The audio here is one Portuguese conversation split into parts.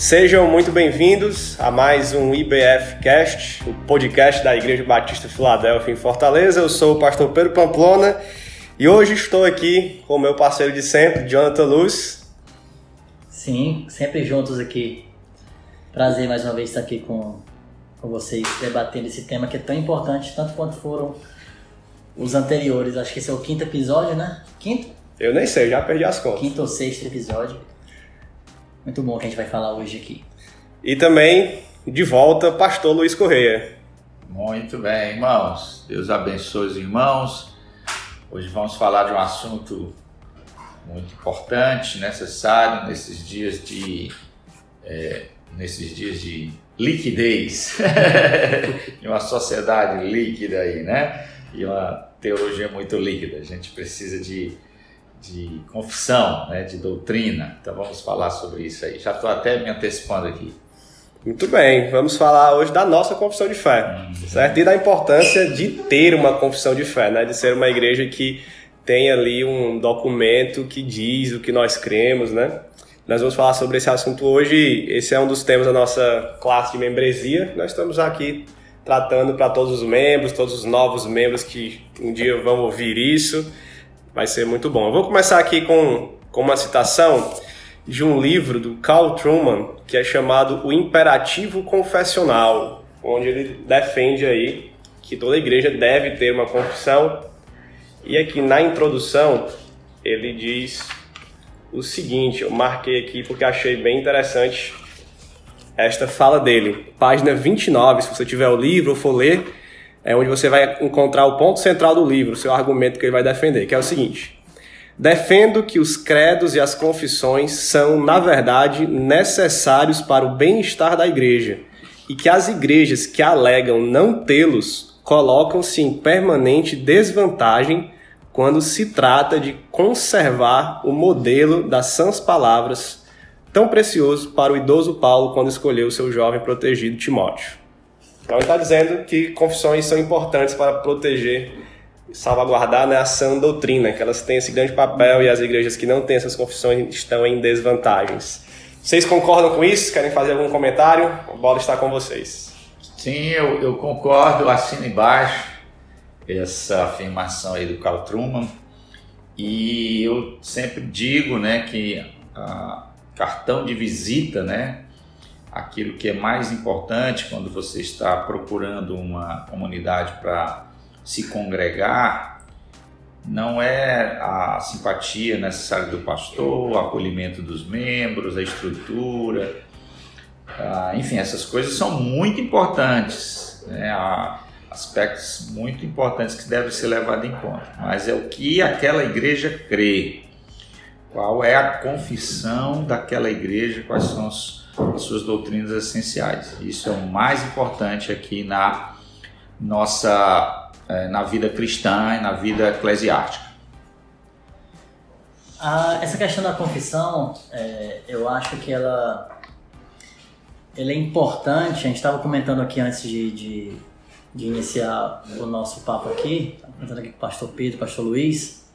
Sejam muito bem-vindos a mais um IBF Cast, o podcast da Igreja Batista Filadélfia em Fortaleza. Eu sou o pastor Pedro Pamplona e hoje estou aqui com o meu parceiro de sempre, Jonathan Luz. Sim, sempre juntos aqui. Prazer mais uma vez estar aqui com, com vocês, debatendo esse tema que é tão importante, tanto quanto foram os anteriores. Acho que esse é o quinto episódio, né? Quinto? Eu nem sei, já perdi as contas. Quinto ou sexto episódio. Muito bom que a gente vai falar hoje aqui. E também, de volta, pastor Luiz Correia. Muito bem, irmãos. Deus abençoe os irmãos. Hoje vamos falar de um assunto muito importante, necessário nesses dias de é, nesses dias de liquidez, de uma sociedade líquida aí, né? E uma teologia muito líquida. A gente precisa de de confissão, né, de doutrina. Então vamos falar sobre isso aí. Já estou até me antecipando aqui. Muito bem, vamos falar hoje da nossa confissão de fé, uhum. certo? E da importância de ter uma confissão de fé, né? De ser uma igreja que tem ali um documento que diz o que nós cremos, né? Nós vamos falar sobre esse assunto hoje. Esse é um dos temas da nossa classe de membresia. Nós estamos aqui tratando para todos os membros, todos os novos membros que um dia vão ouvir isso. Vai ser muito bom. Eu vou começar aqui com, com uma citação de um livro do Carl Truman que é chamado O Imperativo Confessional, onde ele defende aí que toda igreja deve ter uma confissão. E aqui na introdução ele diz o seguinte, eu marquei aqui porque achei bem interessante esta fala dele. Página 29, se você tiver o livro ou for ler, é onde você vai encontrar o ponto central do livro, o seu argumento que ele vai defender, que é o seguinte: Defendo que os credos e as confissões são, na verdade, necessários para o bem-estar da igreja e que as igrejas que alegam não tê-los colocam-se em permanente desvantagem quando se trata de conservar o modelo das sãs palavras, tão precioso para o idoso Paulo quando escolheu seu jovem protegido Timóteo. Então ele está dizendo que confissões são importantes para proteger salvaguardar né, a sã doutrina, que elas têm esse grande papel e as igrejas que não têm essas confissões estão em desvantagens. Vocês concordam com isso? Querem fazer algum comentário? A bola está com vocês. Sim, eu, eu concordo, assino embaixo essa afirmação aí do Carl Truman. E eu sempre digo né, que a cartão de visita né, aquilo que é mais importante quando você está procurando uma comunidade para se congregar não é a simpatia necessária do pastor, o acolhimento dos membros, a estrutura, ah, enfim, essas coisas são muito importantes, né? há aspectos muito importantes que devem ser levados em conta, mas é o que aquela igreja crê, qual é a confissão daquela igreja, quais são os suas doutrinas essenciais. Isso é o mais importante aqui na nossa é, na vida cristã e na vida eclesiástica. Ah, essa questão da confissão, é, eu acho que ela, ela é importante. A gente estava comentando aqui antes de, de, de, iniciar o nosso papo aqui, comentando aqui com o pastor Pedro, pastor Luiz,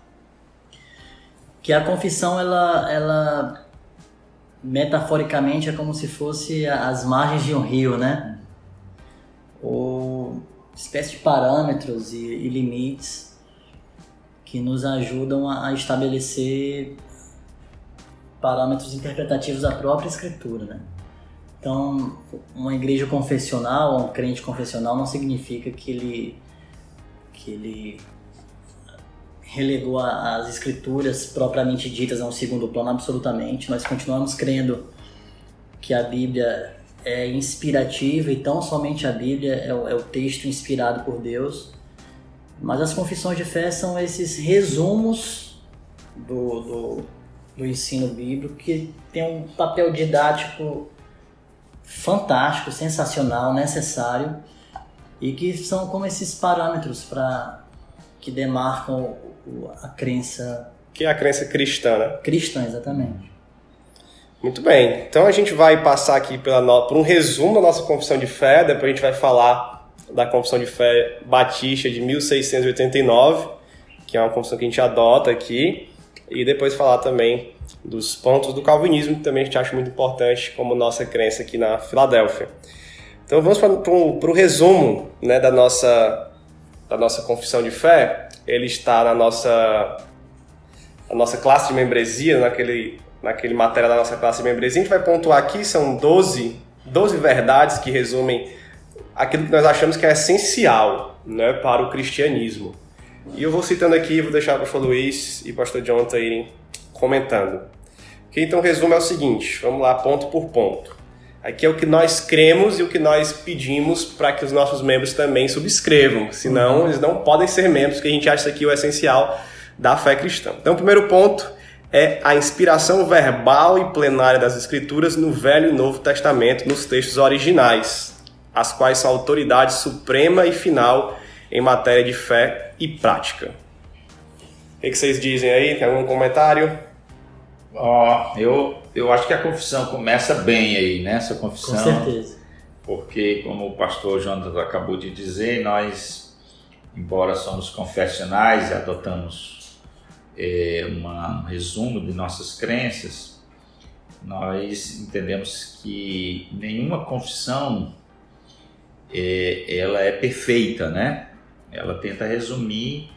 que a confissão ela, ela metaforicamente é como se fosse as margens de um rio, né? Ou espécie de parâmetros e, e limites que nos ajudam a, a, estabelecer parâmetros interpretativos da própria escritura, né? Então, uma igreja confessional, um crente confessional não significa que ele que ele relegou as escrituras propriamente ditas a um segundo plano, absolutamente. Nós continuamos crendo que a Bíblia é inspirativa e tão somente a Bíblia é o, é o texto inspirado por Deus. Mas as confissões de fé são esses resumos do, do, do ensino bíblico que tem um papel didático fantástico, sensacional, necessário e que são como esses parâmetros para que demarcam a crença. Que é a crença cristã, né? Cristã, exatamente. Muito bem. Então a gente vai passar aqui pela, por um resumo da nossa confissão de fé, depois a gente vai falar da confissão de fé batista de 1689, que é uma confissão que a gente adota aqui, e depois falar também dos pontos do calvinismo, que também a gente acha muito importante como nossa crença aqui na Filadélfia. Então vamos para o resumo né, da, nossa, da nossa confissão de fé. Ele está na nossa, na nossa classe de membresia, naquele, naquele material da nossa classe de membresia. A gente vai pontuar aqui, são 12, 12 verdades que resumem aquilo que nós achamos que é essencial né, para o cristianismo. E eu vou citando aqui, vou deixar o pastor Luiz e o pastor Jonathan irem comentando. Que então resumo é o seguinte, vamos lá ponto por ponto. Aqui é o que nós cremos e o que nós pedimos para que os nossos membros também subscrevam, senão uhum. eles não podem ser membros, que a gente acha isso aqui o essencial da fé cristã. Então, o primeiro ponto é a inspiração verbal e plenária das Escrituras no Velho e Novo Testamento, nos textos originais, as quais são a autoridade suprema e final em matéria de fé e prática. O que vocês dizem aí? Tem algum comentário? Ó, oh, eu, eu acho que a confissão começa bem aí, né? Essa confissão. Com certeza. Porque, como o pastor Jonas acabou de dizer, nós, embora somos confessionais e adotamos é, uma, um resumo de nossas crenças, nós entendemos que nenhuma confissão é, ela é perfeita, né? Ela tenta resumir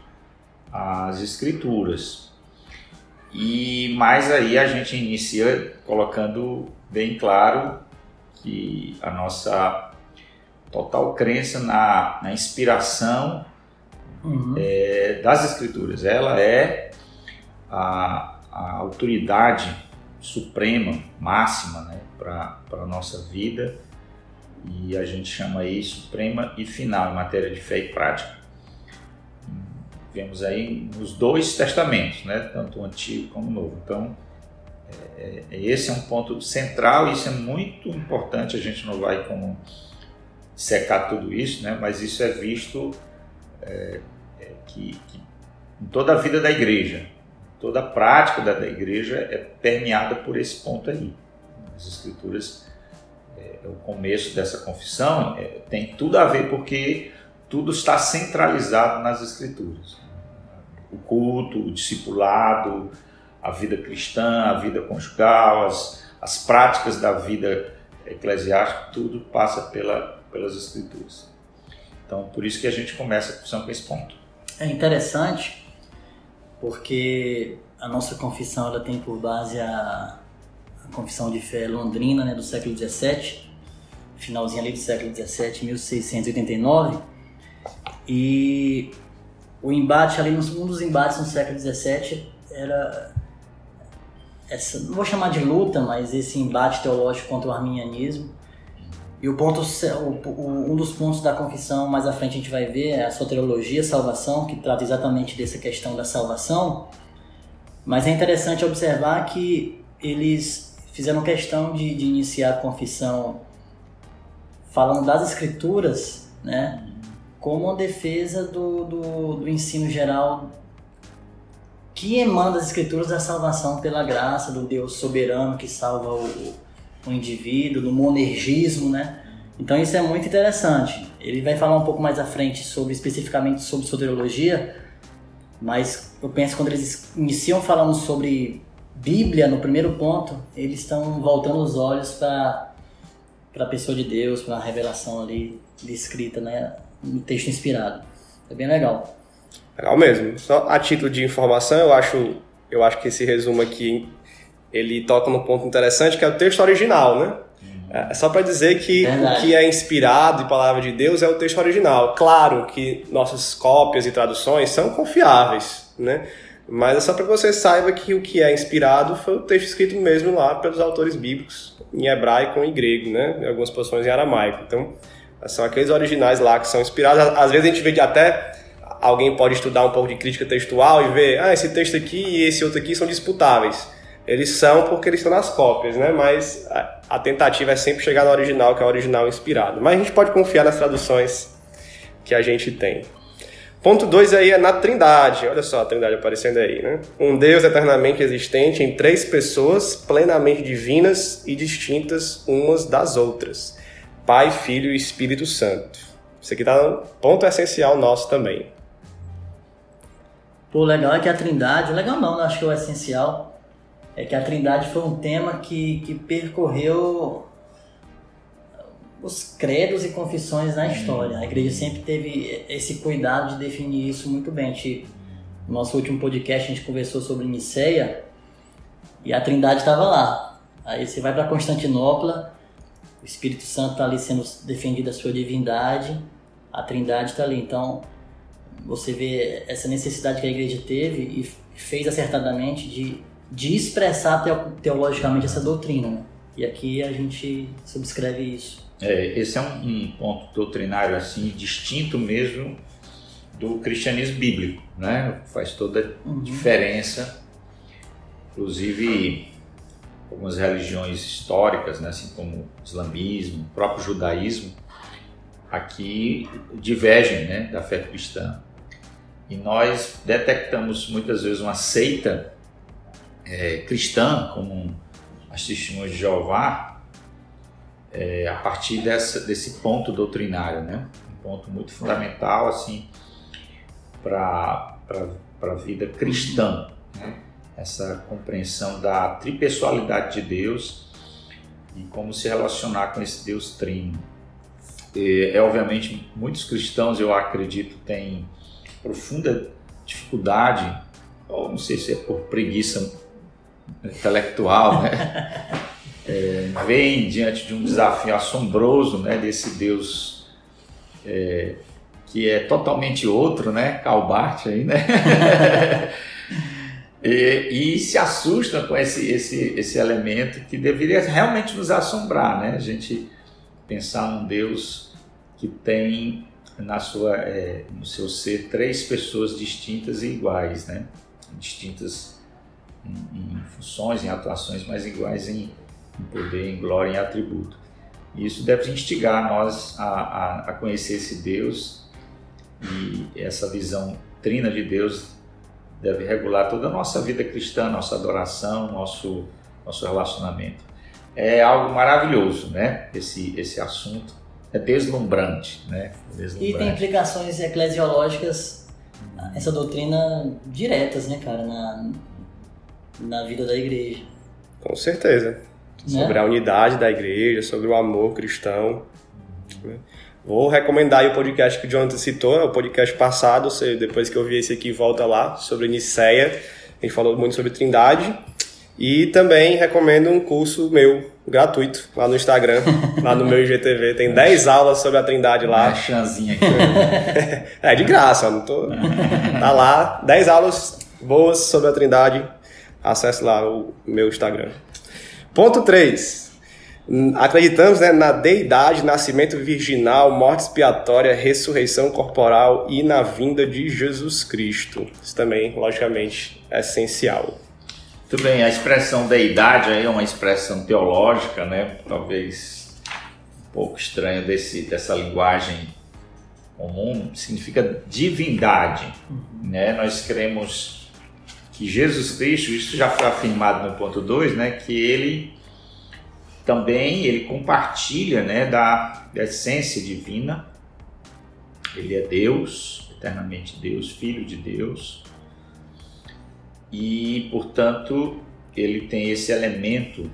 as escrituras. E mais aí a gente inicia colocando bem claro que a nossa total crença na, na inspiração uhum. é, das escrituras. Ela é a, a autoridade suprema, máxima né, para a nossa vida e a gente chama aí suprema e final em matéria de fé e prática. Vemos aí nos dois testamentos, né? tanto o Antigo como o Novo. Então, é, é, esse é um ponto central isso é muito importante. A gente não vai como secar tudo isso, né? mas isso é visto é, é, que, que, em toda a vida da igreja, toda a prática da, da igreja é permeada por esse ponto aí. As escrituras é, o começo dessa confissão é, tem tudo a ver porque tudo está centralizado nas escrituras. O culto, o discipulado, a vida cristã, a vida conjugal, as, as práticas da vida eclesiástica, tudo passa pela, pelas escrituras. Então, por isso que a gente começa a confissão com esse ponto. É interessante porque a nossa confissão ela tem por base a, a confissão de fé londrina né, do século XVII, finalzinho ali do século XVII, 1689, e o embate ali, um dos embates no século XVII era essa, não vou chamar de luta, mas esse embate teológico contra o arminianismo. E o ponto, um dos pontos da confissão mais à frente a gente vai ver é a soteriologia, salvação, que trata exatamente dessa questão da salvação. Mas é interessante observar que eles fizeram questão de, de iniciar a confissão falando das escrituras, né, como uma defesa do, do, do ensino geral que emana das escrituras da salvação pela graça do Deus soberano que salva o, o indivíduo, do monergismo, né? Então isso é muito interessante. Ele vai falar um pouco mais à frente sobre especificamente sobre soteriologia, mas eu penso que quando eles iniciam falando sobre Bíblia, no primeiro ponto, eles estão voltando os olhos para a pessoa de Deus, para a revelação ali descrita, né, no texto inspirado. É bem legal. Legal mesmo. Só a título de informação, eu acho, eu acho que esse resumo aqui ele toca num ponto interessante que é o texto original, né? É só para dizer que Verdade. o que é inspirado e palavra de Deus é o texto original. Claro que nossas cópias e traduções são confiáveis, né? Mas é só para que você saiba que o que é inspirado foi o texto escrito mesmo lá pelos autores bíblicos, em hebraico e em grego, né? Em algumas posições em aramaico. Então, são aqueles originais lá que são inspirados. Às vezes a gente vê até alguém pode estudar um pouco de crítica textual e ver, ah, esse texto aqui e esse outro aqui são disputáveis. Eles são porque eles estão nas cópias, né? Mas a tentativa é sempre chegar no original, que é o original inspirado. Mas a gente pode confiar nas traduções que a gente tem. Ponto 2 aí é na Trindade. Olha só a Trindade aparecendo aí, né? Um Deus eternamente existente em três pessoas plenamente divinas e distintas umas das outras. Pai, Filho e Espírito Santo. Isso aqui tá no ponto essencial nosso também. Pô, legal é que a Trindade, legal não, acho que é o essencial é que a Trindade foi um tema que, que percorreu os credos e confissões na história. A igreja sempre teve esse cuidado de definir isso muito bem. no nosso último podcast a gente conversou sobre Niceia e a Trindade estava lá. Aí você vai para Constantinopla, Espírito Santo está ali sendo defendido a sua divindade, a Trindade está ali. Então você vê essa necessidade que a igreja teve e fez acertadamente de de expressar teologicamente essa doutrina. Né? E aqui a gente subscreve isso. É, esse é um, um, ponto doutrinário assim distinto mesmo do cristianismo bíblico, né? Faz toda a uhum. diferença. Inclusive algumas religiões históricas, né, assim como o islamismo, o próprio judaísmo, aqui divergem, né, da fé cristã. E nós detectamos muitas vezes uma seita é, cristã, como as testemunhas de Jeová, é, a partir dessa, desse ponto doutrinário, né? um ponto muito fundamental assim para a vida cristã. Né? Essa compreensão da tripessoalidade de Deus e como se relacionar com esse Deus trino. É, é obviamente muitos cristãos, eu acredito, têm profunda dificuldade, ou não sei se é por preguiça intelectual, né? É, vem diante de um desafio assombroso, né? Desse Deus é, que é totalmente outro, né? Calbart aí, né? e, e, se assusta com esse, esse, esse elemento que deveria realmente nos assombrar, né? A gente pensar num Deus que tem na sua, é, no seu ser três pessoas distintas e iguais, né? Distintas em, em funções, em atuações, mas iguais em, em, poder, em glória, em atributo. E isso deve instigar nós a, a, a conhecer esse Deus e essa visão trina de Deus deve regular toda a nossa vida cristã, nossa adoração, nosso, nosso relacionamento. É algo maravilhoso, né? Esse, esse assunto é deslumbrante, né? Deslumbrante. E tem implicações eclesiológicas, essa doutrina diretas, né, cara, na, na vida da igreja. Com certeza. Né? Sobre a unidade da igreja, sobre o amor cristão. Vou recomendar o podcast que o Jonathan citou, o podcast passado, você, depois que eu vi esse aqui, volta lá, sobre Niceia. A gente falou muito sobre Trindade. E também recomendo um curso meu, gratuito, lá no Instagram, lá no meu IGTV. Tem 10 aulas sobre a Trindade lá. chanzinha aqui. é, de graça, não tô... Tá lá, 10 aulas boas sobre a Trindade acesse lá o meu Instagram. Ponto 3. Acreditamos né, na deidade, nascimento virginal, morte expiatória, ressurreição corporal e na vinda de Jesus Cristo. Isso também, logicamente, é essencial. Muito bem, a expressão deidade aí é uma expressão teológica, né? Talvez um pouco estranha desse, dessa linguagem comum, significa divindade, uhum. né? Nós cremos que Jesus Cristo, isso já foi afirmado no ponto 2, né, que ele também ele compartilha né, da, da essência divina. Ele é Deus, eternamente Deus, Filho de Deus. E, portanto, ele tem esse elemento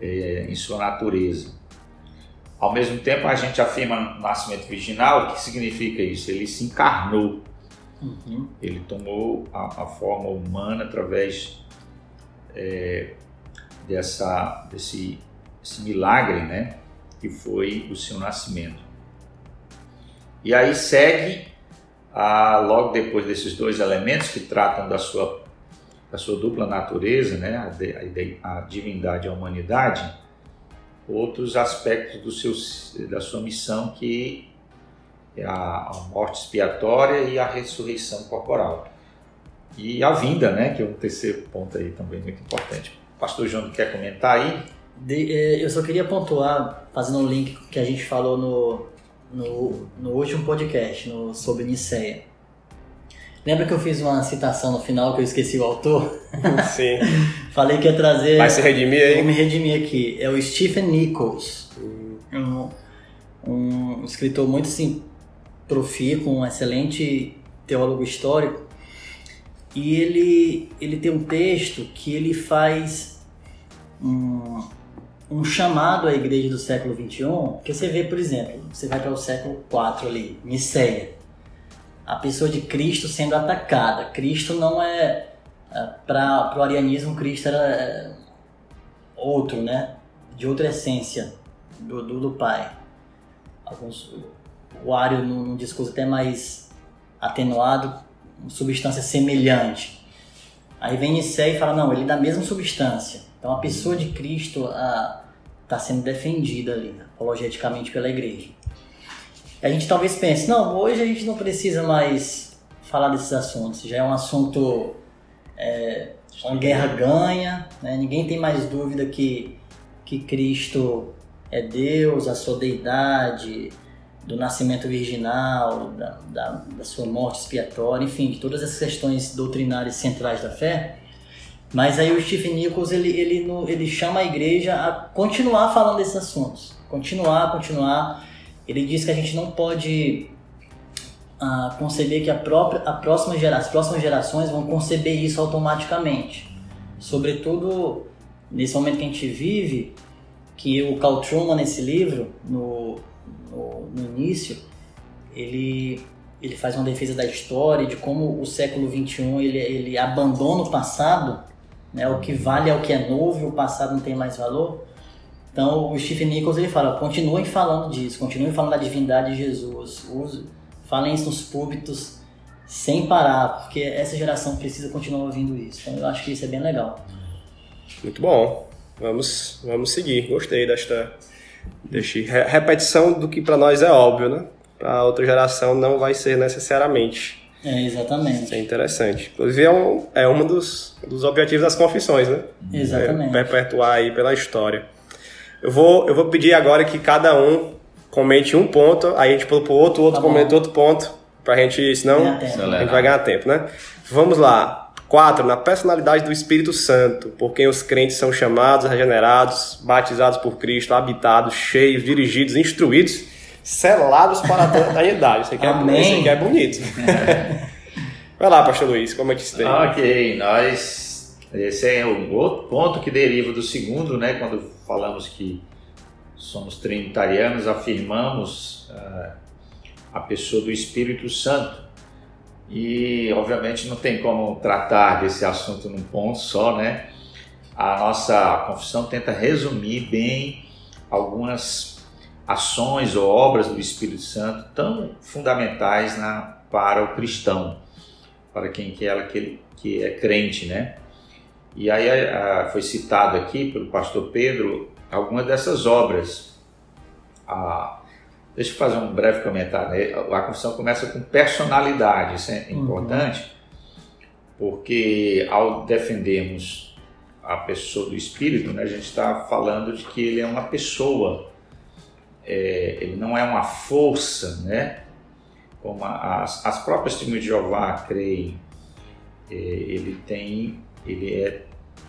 é, em sua natureza. Ao mesmo tempo, a gente afirma no nascimento virginal, o que significa isso? Ele se encarnou Uhum. Ele tomou a, a, forma humana através é, dessa, desse, desse milagre, né? Que foi o seu nascimento. E aí segue, a, logo depois desses dois elementos que tratam da sua, da sua dupla natureza, né? a, a, a divindade e a humanidade, outros aspectos do seu, da sua missão que é a, a morte expiatória e a ressurreição corporal. E a vinda, né, que é o terceiro ponto aí também muito importante. Pastor João quer comentar aí? De, é, eu só queria pontuar, fazendo um link que a gente falou no, no, no último podcast no, sobre Niceia. Lembra que eu fiz uma citação no final que eu esqueci o autor? Sim. Falei que ia trazer. Vai se redimir aí? Vou me redimir aqui. É o Stephen Nichols. Hum. Um, um escritor muito assim, profícuo, um excelente teólogo histórico, E ele, ele tem um texto que ele faz um, um chamado à igreja do século XXI, que você vê, por exemplo, você vai para o século IV ali, Niceia. A pessoa de Cristo sendo atacada. Cristo não é. é para o arianismo, Cristo era é, outro, né? De outra essência do, do, do Pai. Alguns, o Ario, num discurso até mais atenuado, substância semelhante. Aí vem Nicé e fala, não, ele é da mesma substância. Então a pessoa de Cristo está sendo defendida ali, apologeticamente pela igreja. E a gente talvez pense, não, hoje a gente não precisa mais falar desses assuntos, já é um assunto é, uma guerra ganha, né? ninguém tem mais dúvida que, que Cristo é Deus, a sua deidade, do nascimento virginal, da, da, da, sua morte expiatória, enfim, de todas essas questões doutrinárias centrais da fé. Mas aí o Stephen Nichols ele, ele, ele chama a igreja a continuar falando desses assuntos, continuar, continuar. Ele diz que a gente não pode uh, conceber que a própria, a próxima gera, as próximas gerações vão conceber isso automaticamente. Sobretudo nesse momento que a gente vive, que o Carl Truman nesse livro, no no, no início, ele, ele faz uma defesa da história, de como o século XXI ele, ele abandona o passado, né? o que vale é o que é novo e o passado não tem mais valor. Então o Stephen Nichols ele fala, continuem falando disso, continuem falando da divindade de Jesus, use, falem isso nos púlpitos sem parar, porque essa geração precisa continuar ouvindo isso. Então eu acho que isso é bem legal. Muito bom. Vamos, vamos seguir. Gostei desta Deixe repetição do que para nós é óbvio, né? Para outra geração não vai ser necessariamente. É, exatamente. Isso é interessante. Inclusive, é um, é um dos, dos objetivos das confissões, né? Exatamente. É perpetuar aí pela história. Eu vou, eu vou pedir agora que cada um comente um ponto, aí a gente pula para o outro, outro tá comenta outro ponto, para a gente, senão a gente vai ganhar tempo, né? Vamos lá. 4. Na personalidade do Espírito Santo, por quem os crentes são chamados, regenerados, batizados por Cristo, habitados, cheios, dirigidos, instruídos, selados para a eternidade. Isso aqui, é, isso aqui é bonito. Vai lá, pastor Luiz, como é que isso? Ok, nós. Esse é o outro ponto que deriva do segundo, né? Quando falamos que somos trinitarianos, afirmamos uh, a pessoa do Espírito Santo e obviamente não tem como tratar desse assunto num ponto só, né? A nossa confissão tenta resumir bem algumas ações ou obras do Espírito Santo tão fundamentais na, para o cristão, para quem que ela que, é crente, né? E aí a, foi citado aqui pelo pastor Pedro algumas dessas obras. A, Deixa eu fazer um breve comentário. Né? A confissão começa com personalidade, isso é uhum. importante, porque ao defendermos a pessoa do Espírito, né, a gente está falando de que ele é uma pessoa, é, ele não é uma força, né? Como as, as próprias testemunhas de Jeová creem, é, ele tem, ele é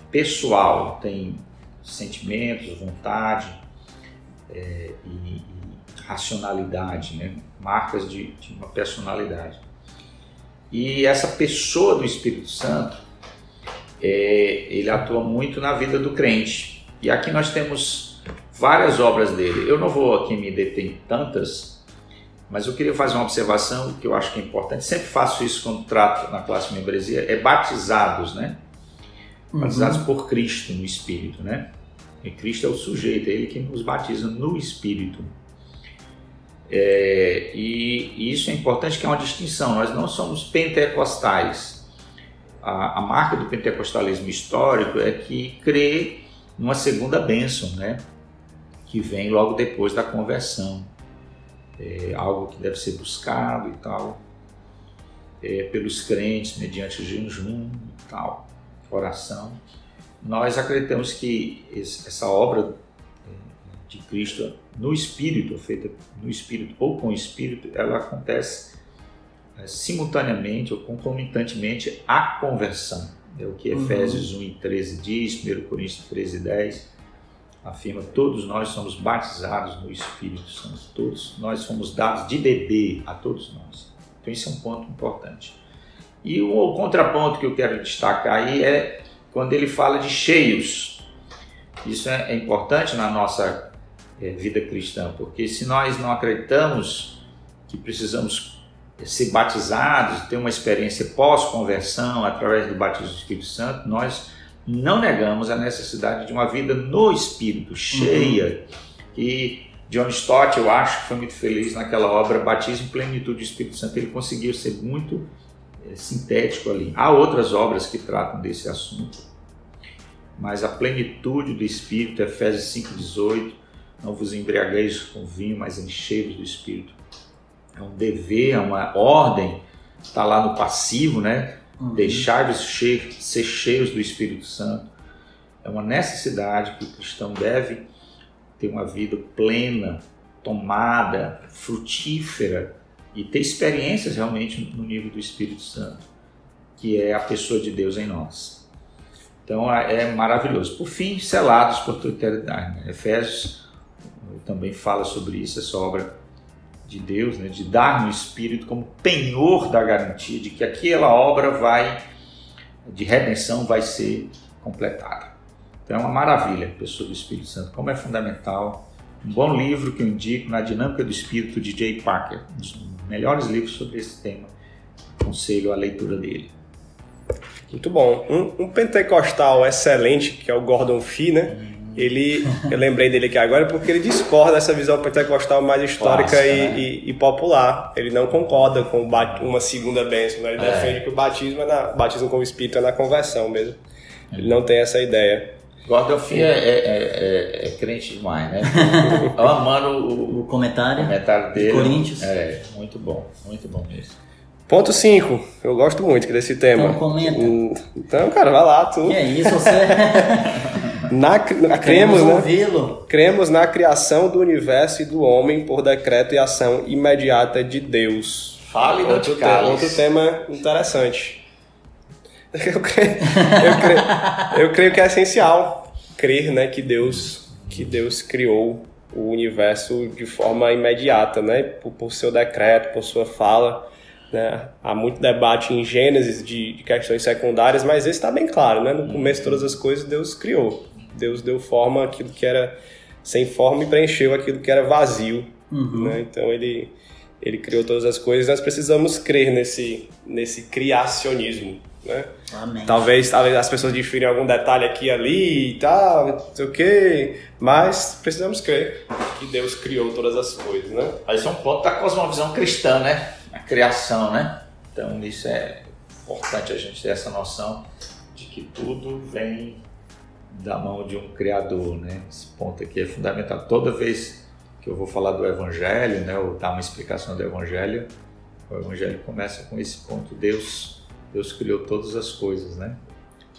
pessoal, tem sentimentos, vontade é, e, racionalidade, né? marcas de, de uma personalidade. E essa pessoa do Espírito Santo, é, ele atua muito na vida do crente. E aqui nós temos várias obras dele. Eu não vou aqui me deter em tantas, mas eu queria fazer uma observação que eu acho que é importante. Sempre faço isso quando trato na classe membresia, é batizados, né? Uhum. Batizados por Cristo no Espírito, né? E Cristo é o sujeito, é Ele que nos batiza no Espírito. É, e, isso é importante que é uma distinção. Nós não somos pentecostais. A, a, marca do pentecostalismo histórico é que crê numa segunda bênção, né? Que vem logo depois da conversão. É algo que deve ser buscado e tal é, pelos crentes mediante o jejum e tal, oração. Nós acreditamos que essa obra de Cristo no Espírito, feita no Espírito ou com o Espírito, ela acontece é, simultaneamente ou concomitantemente à conversão. É o que uhum. Efésios 1 e 13 diz, 1 Coríntios 13 e 10 afirma, todos nós somos batizados no Espírito Santo, todos nós fomos dados de beber a todos nós. Então isso é um ponto importante. E o, o contraponto que eu quero destacar aí é quando ele fala de cheios. Isso é, é importante na nossa é, vida cristã, porque se nós não acreditamos que precisamos ser batizados, ter uma experiência pós-conversão através do batismo do Espírito Santo, nós não negamos a necessidade de uma vida no Espírito, cheia. Uhum. E John Stott, eu acho que foi muito feliz naquela obra Batismo e Plenitude do Espírito Santo. Ele conseguiu ser muito é, sintético ali. Há outras obras que tratam desse assunto, mas a plenitude do Espírito, Efésios 5,18, não vos embriagueis com vinho, mas enchei-vos do Espírito. É um dever, é uma ordem, está lá no passivo, né? Uhum. Deixar-vos ser cheios do Espírito Santo. É uma necessidade que o cristão deve ter uma vida plena, tomada, frutífera e ter experiências realmente no nível do Espírito Santo, que é a pessoa de Deus em nós. Então é maravilhoso. Por fim, selados por tua eternidade. Né? Efésios também fala sobre isso, essa obra de Deus, né? de dar no Espírito como penhor da garantia de que aquela obra vai de redenção vai ser completada. Então é uma maravilha, pessoa do Espírito Santo, como é fundamental. Um bom livro que eu indico na Dinâmica do Espírito de Jay Parker, um dos melhores livros sobre esse tema. Aconselho a leitura dele. Muito bom. Um, um pentecostal excelente, que é o Gordon Fee, né? Ele, eu lembrei dele aqui agora porque ele discorda dessa visão pentecostal mais histórica Clássica, e, né? e, e, popular. Ele não concorda com uma segunda bênção, né? ele é. defende que o batismo, é na, batismo com o Espírito é na conversão mesmo. Ele não tem essa ideia. Gordon Fee é, é, é, é, crente demais, né? Eu amando o, o comentário, comentário dele. Coríntios. É, muito bom, muito bom mesmo. Ponto 5. Eu gosto muito desse tema. Então comenta. Hum, então, cara, vai lá, tu. Que é isso, você... na, na, cremos, né? cremos na criação do universo e do homem por decreto e ação imediata de Deus. Fale, não outro, te outro tema interessante. Eu creio, eu, creio, eu creio que é essencial crer né, que, Deus, que Deus criou o universo de forma imediata, né, por, por seu decreto, por sua fala. Né? Há muito debate em Gênesis de, de questões secundárias, mas esse está bem claro. Né? No começo, todas as coisas Deus criou. Deus deu forma àquilo que era sem forma e preencheu aquilo que era vazio. Uhum. Né? Então ele, ele criou todas as coisas. Nós precisamos crer nesse, nesse criacionismo. Né? Amém. Talvez, talvez as pessoas difirem algum detalhe aqui e ali e tal, não sei o que, mas precisamos crer que Deus criou todas as coisas, né? Mas é um ponto da cosmovisão cristã, né? A criação, né? Então isso é importante a gente ter essa noção de que tudo vem da mão de um criador, né? Esse ponto aqui é fundamental. Toda vez que eu vou falar do evangelho, né, ou dar uma explicação do evangelho, o evangelho começa com esse ponto: Deus, Deus criou todas as coisas, né?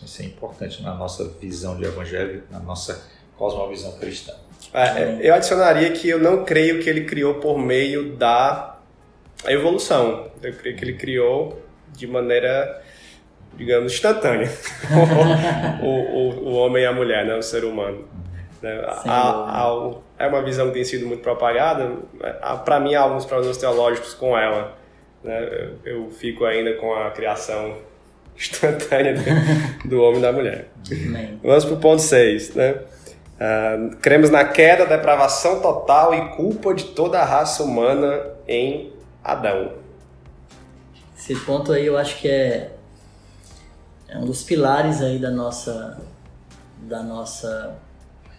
Isso é importante na nossa visão de evangelho, na nossa cosmovisão cristã. É, eu adicionaria que eu não creio que ele criou por meio da evolução. Eu creio que ele criou de maneira digamos, instantânea. o, o, o, homem e a mulher, né? o ser humano. Né? é uma visão que tem sido muito propagada. Para mim, há alguns problemas teológicos com ela. Né? Eu fico ainda com a criação instantânea do homem e da mulher. Vamos para o ponto 6. Né? Uh, cremos na queda, depravação total e culpa de toda a raça humana em Adão. Esse ponto aí eu acho que é é um dos pilares aí da nossa da nossa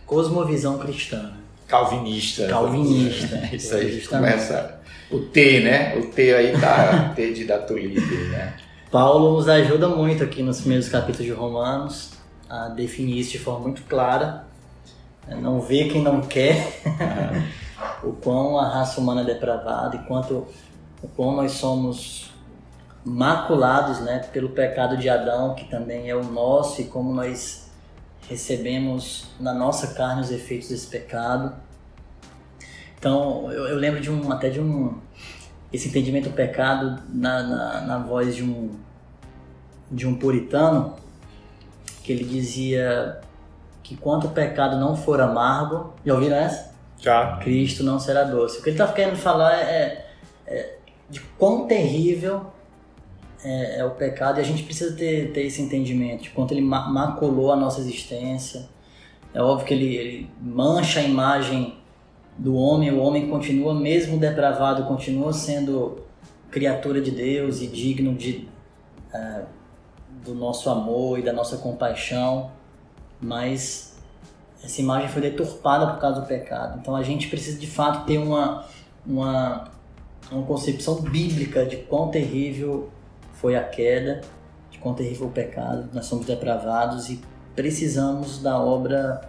cosmovisão cristã. Calvinista. Calvinista. Isso aí justamente. começa o T, né? O T aí tá T de da né? Paulo nos ajuda muito aqui nos primeiros capítulos de Romanos a definir isso de forma muito clara. É, não vê quem não quer o quão a raça humana é depravada e quanto o quão nós somos maculados né, pelo pecado de Adão, que também é o nosso, e como nós recebemos na nossa carne os efeitos desse pecado. Então, eu, eu lembro de um, até de um, esse entendimento do pecado na, na, na, voz de um, de um puritano, que ele dizia que quanto o pecado não for amargo, já ouviram essa? Já. Cristo não será doce. O que ele está querendo falar é, é de quão terrível é, é, o pecado e a gente precisa ter, ter esse entendimento de quanto ele maculou a nossa existência. É óbvio que ele, ele mancha a imagem do homem, o homem continua, mesmo depravado, continua sendo criatura de Deus e digno de, é, do nosso amor e da nossa compaixão, mas essa imagem foi deturpada por causa do pecado. Então a gente precisa de fato ter uma, uma, uma concepção bíblica de quão terrível foi a queda, de quão terrível o pecado, nós somos depravados e precisamos da obra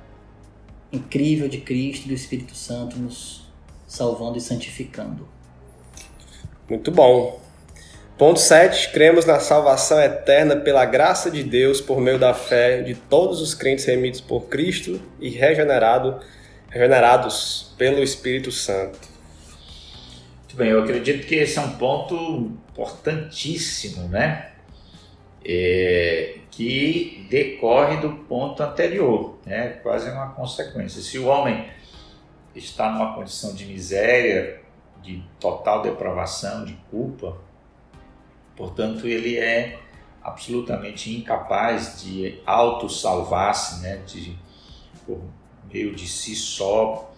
incrível de Cristo e do Espírito Santo nos salvando e santificando. Muito bom. Ponto 7. Cremos na salvação eterna pela graça de Deus por meio da fé de todos os crentes remidos por Cristo e regenerado, regenerados pelo Espírito Santo. Muito bem, eu acredito que esse é um ponto importantíssimo, né? É, que decorre do ponto anterior, né? quase uma consequência. Se o homem está numa condição de miséria, de total depravação, de culpa, portanto, ele é absolutamente incapaz de auto-salvar-se, né? de, por meio de si só,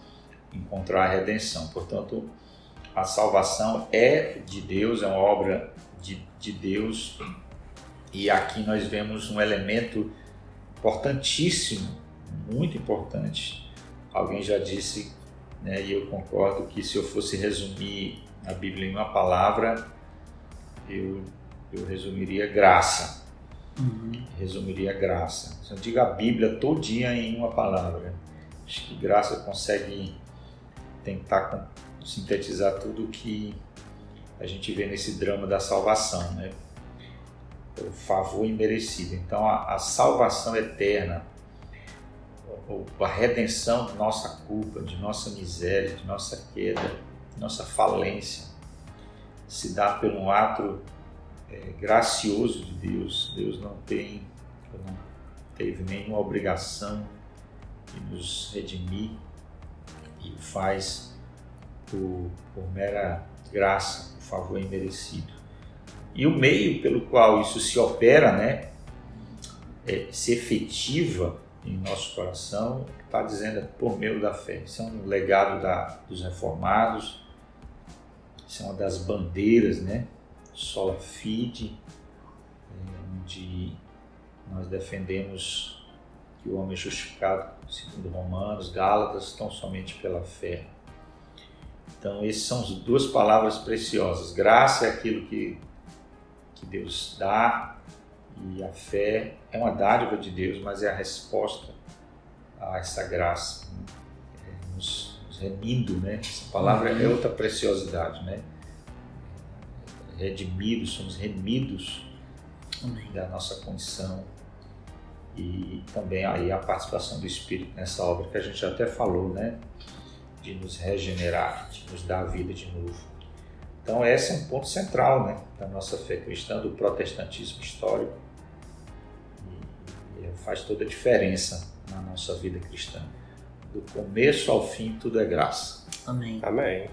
encontrar a redenção. Portanto, a salvação é de Deus, é uma obra de, de Deus, e aqui nós vemos um elemento importantíssimo, muito importante. Alguém já disse né, e eu concordo que se eu fosse resumir a Bíblia em uma palavra, eu, eu resumiria graça. Uhum. Resumiria graça. Se eu digo a Bíblia todinha em uma palavra, acho que graça consegue tentar sintetizar tudo que a gente vê nesse drama da salvação, né? O favor imerecido. Então, a, a salvação eterna a redenção de nossa culpa, de nossa miséria, de nossa queda, de nossa falência, se dá por um ato é, gracioso de Deus. Deus não tem, não teve nenhuma obrigação de nos redimir e faz por, por mera graça, por favor imerecido. E o meio pelo qual isso se opera, né, é, se efetiva em nosso coração, está dizendo é por meio da fé. Isso é um legado da, dos reformados, isso é uma das bandeiras, né? Sola Fide, onde nós defendemos que o homem é justificado, segundo Romanos, Gálatas, tão somente pela fé. Então, essas são as duas palavras preciosas. Graça é aquilo que, que Deus dá e a fé é uma dádiva de Deus, mas é a resposta a essa graça, né? é nos, nos remindo, né? Essa palavra é outra preciosidade, né? Redimidos, somos remidos Amém. da nossa condição e também aí a participação do Espírito nessa obra que a gente até falou, né? De nos regenerar, de nos dar a vida de novo. Então esse é um ponto central, né? Da nossa fé cristã, do protestantismo histórico faz toda a diferença na nossa vida cristã. Do começo ao fim, tudo é graça. Amém. Amém.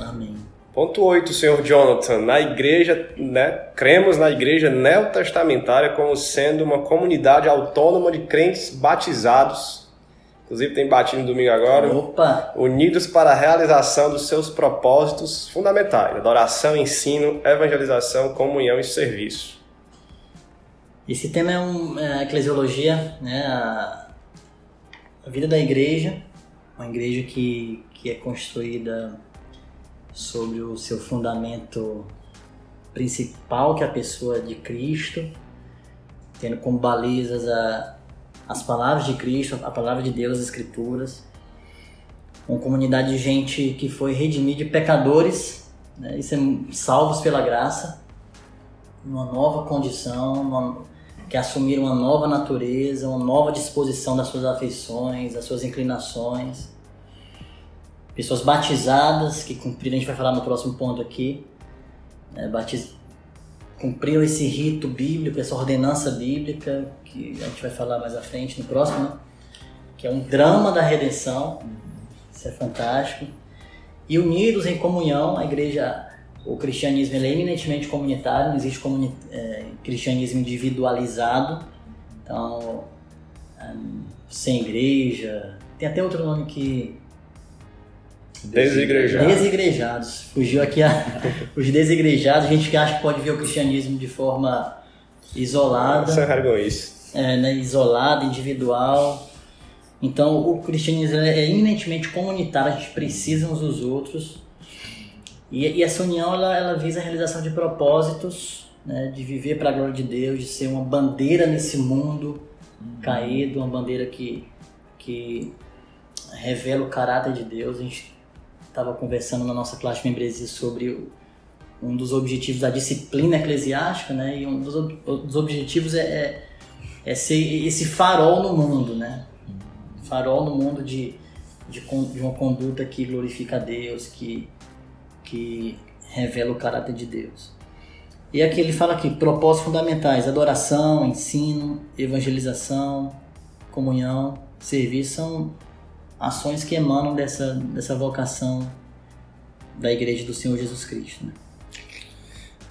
Amém. Ponto 8, senhor Jonathan. Na igreja, né, cremos na igreja neotestamentária como sendo uma comunidade autônoma de crentes batizados. Inclusive tem batismo no domingo agora. Opa! Unidos para a realização dos seus propósitos fundamentais: adoração, ensino, evangelização, comunhão e serviço. Esse tema é, um, é a eclesiologia, né? A, a, vida da igreja, uma igreja que, que é construída sobre o seu fundamento principal, que é a pessoa de Cristo, tendo como balizas a, as palavras de Cristo, a palavra de Deus, as Escrituras. Uma comunidade de gente que foi redimida de pecadores, né, e ser salvos pela graça, numa nova condição, numa, que assumiram uma nova natureza, uma nova disposição das suas afeições, das suas inclinações. Pessoas batizadas que cumpriram, a gente vai falar no próximo ponto aqui, né, batiz... cumpriram esse rito bíblico, essa ordenança bíblica, que a gente vai falar mais à frente no próximo, né? que é um drama da redenção. Isso é fantástico. E unidos em comunhão, a igreja o cristianismo é eminentemente comunitário, não existe comuni é, cristianismo individualizado. Então, um, sem igreja, tem até outro nome que Desigrejados. Desigrejados. Fugiu aqui a, os desigrejados, a gente que acha que pode ver o cristianismo de forma isolada. Você carregou isso. É, né, isolada, individual. Então o cristianismo é eminentemente comunitário, a gente precisa uns dos outros. E, e essa união ela, ela visa a realização de propósitos, né, de viver para a glória de Deus, de ser uma bandeira nesse mundo caído, uma bandeira que, que revela o caráter de Deus. A gente estava conversando na nossa classe de membresia sobre um dos objetivos da disciplina eclesiástica, né? E um dos, dos objetivos é, é, ser esse farol no mundo, né? Farol no mundo de, de, de uma conduta que glorifica a Deus, que, que revela o caráter de Deus. E aqui ele fala aqui, propósitos fundamentais, adoração, ensino, evangelização, comunhão, serviço, são ações que emanam dessa, dessa vocação da Igreja do Senhor Jesus Cristo. Né?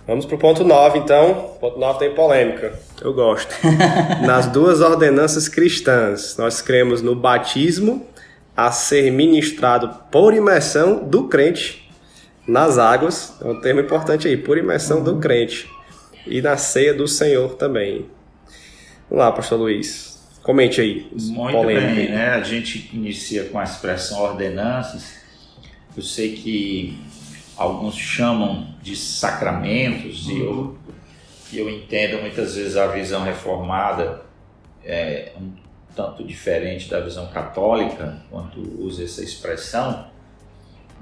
Vamos para o ponto 9, então. O ponto 9 tem polêmica. Eu gosto. Nas duas ordenanças cristãs, nós cremos no batismo a ser ministrado por imersão do crente nas águas. É um termo importante aí, por imersão uhum. do crente. E na ceia do Senhor também. Vamos lá, pastor Luiz. Comente aí. Muito bem, né? A gente inicia com a expressão ordenanças. Eu sei que alguns chamam de sacramentos e eu, eu entendo muitas vezes a visão reformada é um tanto diferente da visão católica quando usa essa expressão,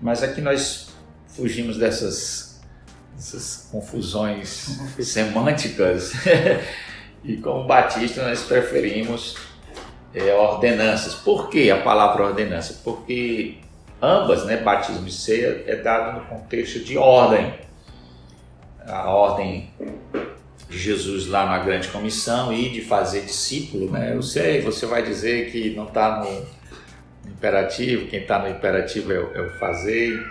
mas aqui nós fugimos dessas, dessas confusões semânticas E como batista nós preferimos é, ordenanças. Por que a palavra ordenança? Porque ambas, né, batismo e ceia, é dado no contexto de ordem. A ordem de Jesus lá na grande comissão e de fazer discípulo, né? Eu sei, você vai dizer que não está no imperativo, quem está no imperativo é, é, o fazer,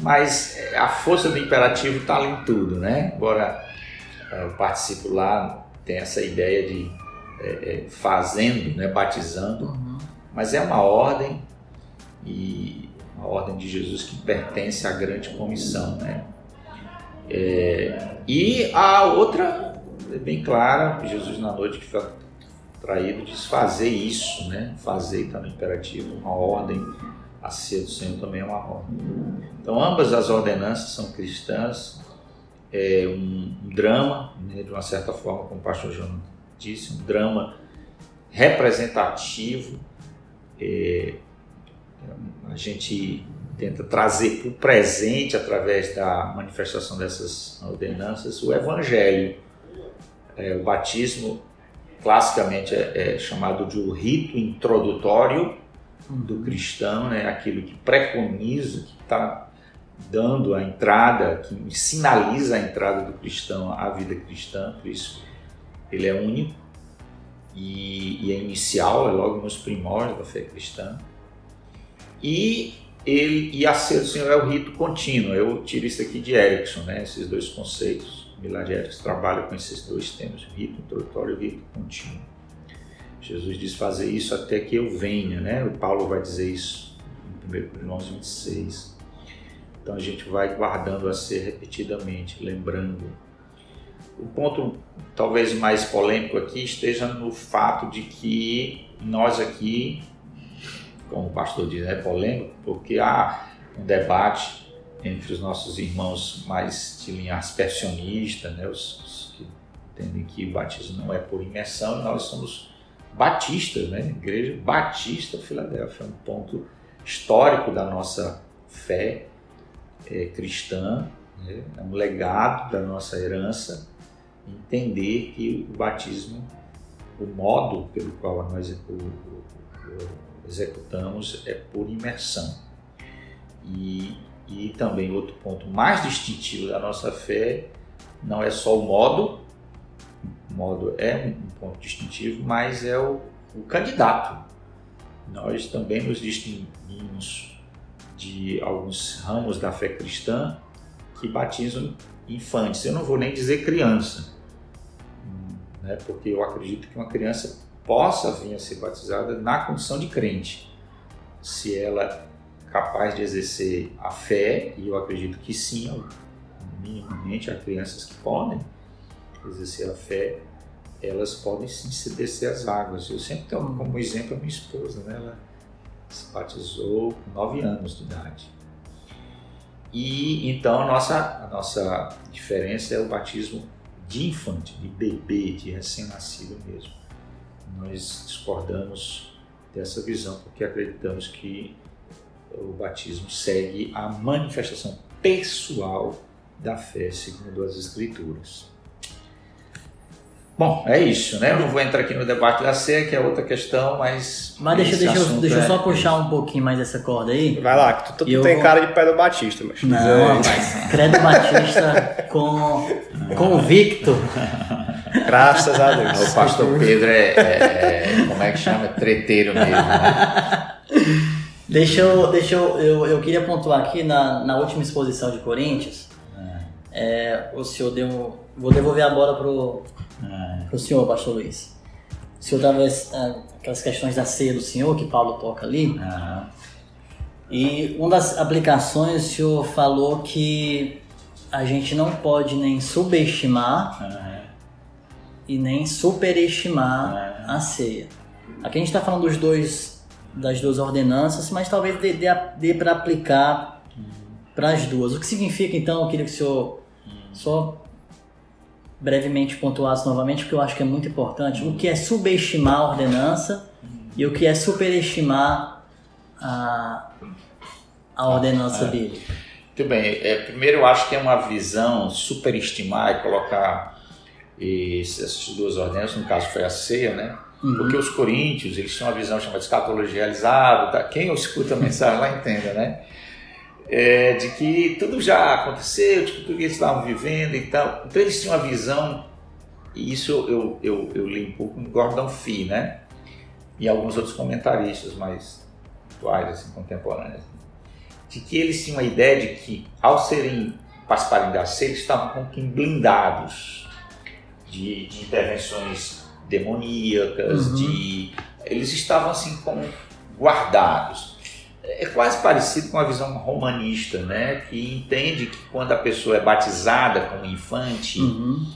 mas a força do imperativo está ali em tudo, né? Embora é, eu participo lá tem essa ideia de é, é, fazendo, né, batizando, uhum. mas é uma ordem e a ordem de Jesus que pertence à grande comissão, né? É, e a outra é bem clara, Jesus na noite que foi traído diz fazer isso, né? Fazer está no imperativo, uma ordem, a ser do Senhor também é uma ordem. Então ambas as ordenanças são cristãs, é, um, drama, né, de uma certa forma, como o pastor João disse, um drama representativo. É, a gente tenta trazer para o presente, através da manifestação dessas ordenanças, o Evangelho. É, o batismo, classicamente, é, é, chamado de o rito introdutório do cristão, né? aquilo que preconiza, que está dando a entrada, que sinaliza a entrada do cristão à vida cristã, por isso ele é único e, e é inicial, é logo nos primórdios da fé cristã. E ele e Senhor é o rito contínuo. Eu tiro isso aqui de Erickson, né? esses dois conceitos. Milagre Erickson trabalha com esses dois temas, rito introdutório e rito contínuo. Jesus diz fazer isso até que eu venha, né? O Paulo vai dizer isso em 1 Coríntios 26. Então a gente vai guardando a ser repetidamente, lembrando. O ponto talvez mais polêmico aqui esteja no fato de que nós aqui, como o pastor diz, é polêmico, porque há um debate entre os nossos irmãos mais de linha aspersionista, né, os, os que entendem que o batismo não é por imersão, e nós somos batistas, né, Igreja Batista Filadélfia, é um ponto histórico da nossa fé é, cristã, né? é um legado da nossa herança, entender que o batismo, o modo pelo qual nós o, o, o executamos é por imersão. E, e também outro ponto mais distintivo da nossa fé não é só o modo, o modo é um ponto distintivo, mas é o, o candidato. Nós também nos distinguimos de alguns ramos da fé cristã que batizam infantes. Eu não vou nem dizer criança, né? porque eu acredito que uma criança possa vir a ser batizada na condição de crente, se ela é capaz de exercer a fé, e eu acredito que sim, minimamente há crianças que podem exercer a fé, elas podem sim se descer as águas. Eu sempre tenho como exemplo a minha esposa, né? ela se batizou com 9 anos de idade. E então a nossa, a nossa diferença é o batismo de infante, de bebê, de recém-nascido mesmo. Nós discordamos dessa visão porque acreditamos que o batismo segue a manifestação pessoal da fé segundo as Escrituras. Bom, é isso, né? Eu não vou entrar aqui no debate da ceia, que é outra questão, mas. Mas deixa, deixa, eu, deixa eu só é... puxar um pouquinho mais essa corda aí. Vai lá, que tu, tu, tu tem vou... cara de Pedro Batista, mas. Não, mas Credo Batista com convicto. Graças a Deus. O pastor Pedro é, é, é como é que chama? Treteiro mesmo. Né? Deixa eu. Deixa eu, eu, eu queria pontuar aqui na, na última exposição de Coríntios. É, o senhor deu. Vou devolver a bola pro, é. pro senhor, pastor Luiz. O senhor dava é, aquelas questões da ceia do senhor que Paulo toca ali. E uma das aplicações o senhor falou que a gente não pode nem subestimar e nem superestimar a ceia. Aqui a gente está falando dos dois, das duas ordenanças, mas talvez dê, dê, dê para aplicar para as duas. O que significa então? Eu queria que o senhor só brevemente pontuasse novamente, porque eu acho que é muito importante, o que é subestimar a ordenança e o que é superestimar a, a ordenança é. dele. Muito bem. É, primeiro, eu acho que é uma visão superestimar e colocar essas duas ordenanças, no caso foi a ceia, né? Uhum. Porque os coríntios, eles tinham uma visão chamada de escatologia realizada, tá? quem escuta a mensagem lá entenda, né? é, de que tudo já aconteceu, de que eles estavam vivendo e tal. Então eles tinham uma visão, e isso eu, eu, eu li um pouco no Gordon Fee, né? E alguns outros comentaristas mais atuais, assim, contemporâneos, de que eles tinham a ideia de que, ao serem participarem da ceia, eles estavam com que blindados de, de intervenções demoníacas, uhum. de eles estavam assim como guardados é quase parecido com a visão romanista, né? que entende que quando a pessoa é batizada como infante, uhum.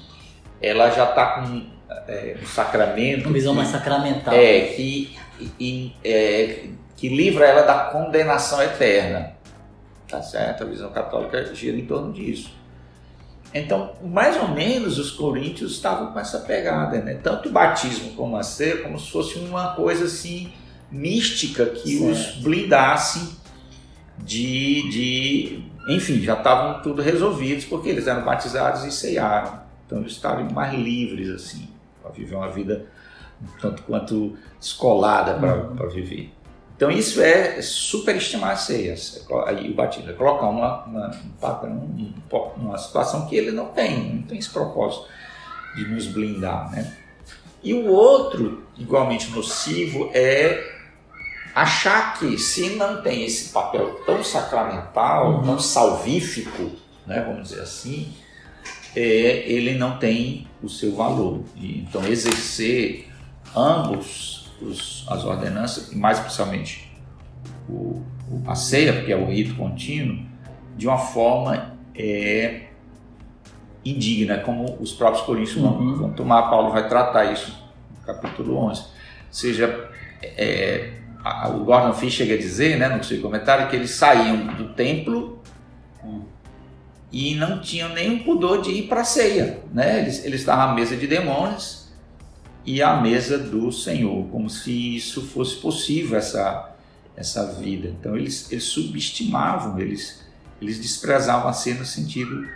ela já está com é, um sacramento. Uma visão que, mais sacramental. É, que, e, é, que livra ela da condenação eterna. Tá certo? A visão católica gira em torno disso. Então, mais ou menos os coríntios estavam com essa pegada, né? Tanto o batismo como a ceia, como se fosse uma coisa assim mística que certo. os blindasse de, de. Enfim, já estavam tudo resolvidos porque eles eram batizados e ceiaram. Então eles estavam mais livres, assim, para viver uma vida tanto quanto descolada para viver. Então isso é superestimar as ceias, aí o batismo, é colocar uma, uma, um padrão, uma situação que ele não tem, não tem esse propósito de nos blindar, né? E o outro, igualmente nocivo, é achar que se não tem esse papel tão sacramental, uhum. tão salvífico, né, vamos dizer assim, é, ele não tem o seu valor. E, então, exercer ambos os, as ordenanças, e mais especialmente o, o, a ceia, porque é o rito contínuo, de uma forma é, indigna, como os próprios coríntios uhum. vão, tomar. Paulo vai tratar isso no capítulo 11. Ou seja, é, o Gordon Fee chega a dizer, né, no seu comentário, que eles saíam do templo e não tinham nenhum pudor de ir para a ceia. Né? Eles, eles estavam à mesa de demônios e à mesa do Senhor, como se isso fosse possível, essa, essa vida. Então eles, eles subestimavam, eles, eles desprezavam a ceia no sentido,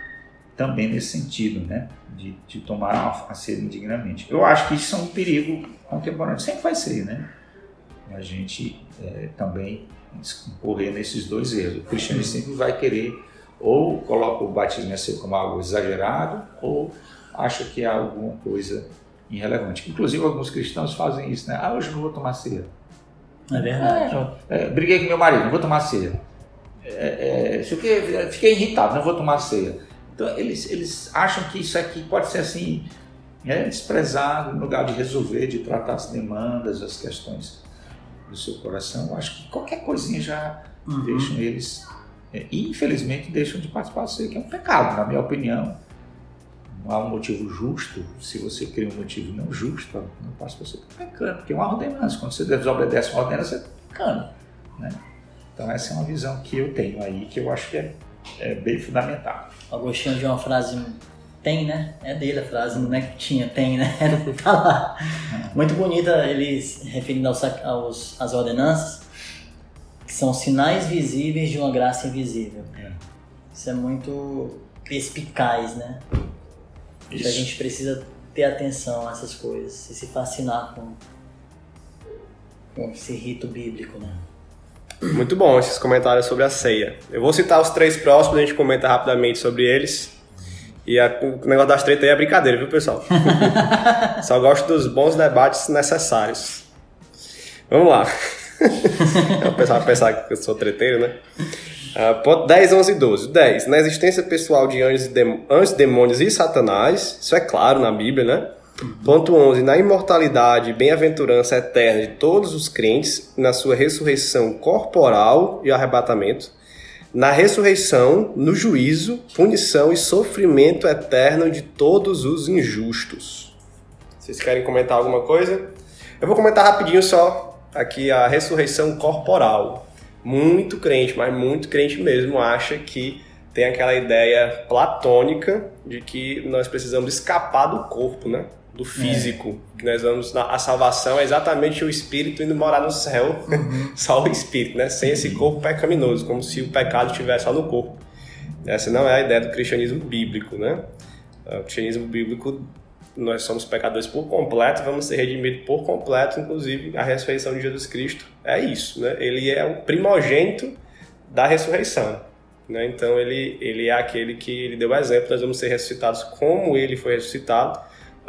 também nesse sentido, né? de, de tomar a ceia indignamente. Eu acho que isso é um perigo contemporâneo, sempre vai ser, né? a gente é, também correr nesses dois erros. O cristianismo sempre vai querer ou coloca o batismo a ser como algo exagerado ou acha que é alguma coisa irrelevante. Inclusive alguns cristãos fazem isso, né? Ah, hoje não vou tomar ceia. É verdade. É, é, briguei com meu marido, não vou tomar ceia. é, é, fiquei, fiquei irritado, não vou tomar ceia. Então eles, eles acham que isso aqui pode ser assim, é, desprezado no lugar de resolver, de tratar as demandas, as questões do seu coração. Eu acho que qualquer coisinha já uhum. deixam eles, é, infelizmente, deixam de participar da ceia, que é um pecado, na minha opinião. Não há um motivo justo, se você cria um motivo não justo, não passa você está pecando, porque é uma ordenança. Quando você desobedece uma ordenança, você está pecando. Né? Então essa é uma visão que eu tenho aí, que eu acho que é, é bem fundamental. Agostinho de uma frase tem, né? É dele a frase, não é que tinha, tem, né? tá lá. Muito bonita ele referindo aos, aos, às ordenanças, que são sinais visíveis de uma graça invisível. É. Isso é muito perspicaz, né? Isso. A gente precisa ter atenção a essas coisas e se fascinar com, com esse rito bíblico, né? Muito bom esses comentários sobre a ceia. Eu vou citar os três próximos, a gente comenta rapidamente sobre eles. E a, o negócio das tretas aí é brincadeira, viu, pessoal? Só gosto dos bons debates necessários. Vamos lá. o pessoal vai pensar que eu sou treteiro, né? Uh, ponto 10, 11 e 12. 10. Na existência pessoal de anjos, anjos, demônios e satanás, isso é claro na Bíblia, né? Ponto 11. Na imortalidade e bem-aventurança eterna de todos os crentes, na sua ressurreição corporal e arrebatamento, na ressurreição, no juízo, punição e sofrimento eterno de todos os injustos. Vocês querem comentar alguma coisa? Eu vou comentar rapidinho só aqui a ressurreição corporal. Muito crente, mas muito crente mesmo, acha que tem aquela ideia platônica de que nós precisamos escapar do corpo, né? do físico. É. Que nós vamos a salvação é exatamente o espírito indo morar no céu, uhum. só o espírito, né? Sem esse corpo pecaminoso, como se o pecado estivesse só no corpo. Essa não é a ideia do cristianismo bíblico, né? O cristianismo bíblico nós somos pecadores por completo, vamos ser redimidos por completo, inclusive a ressurreição de Jesus Cristo é isso, né? Ele é o primogênito da ressurreição, né? Então ele ele é aquele que ele deu exemplo, nós vamos ser ressuscitados como ele foi ressuscitado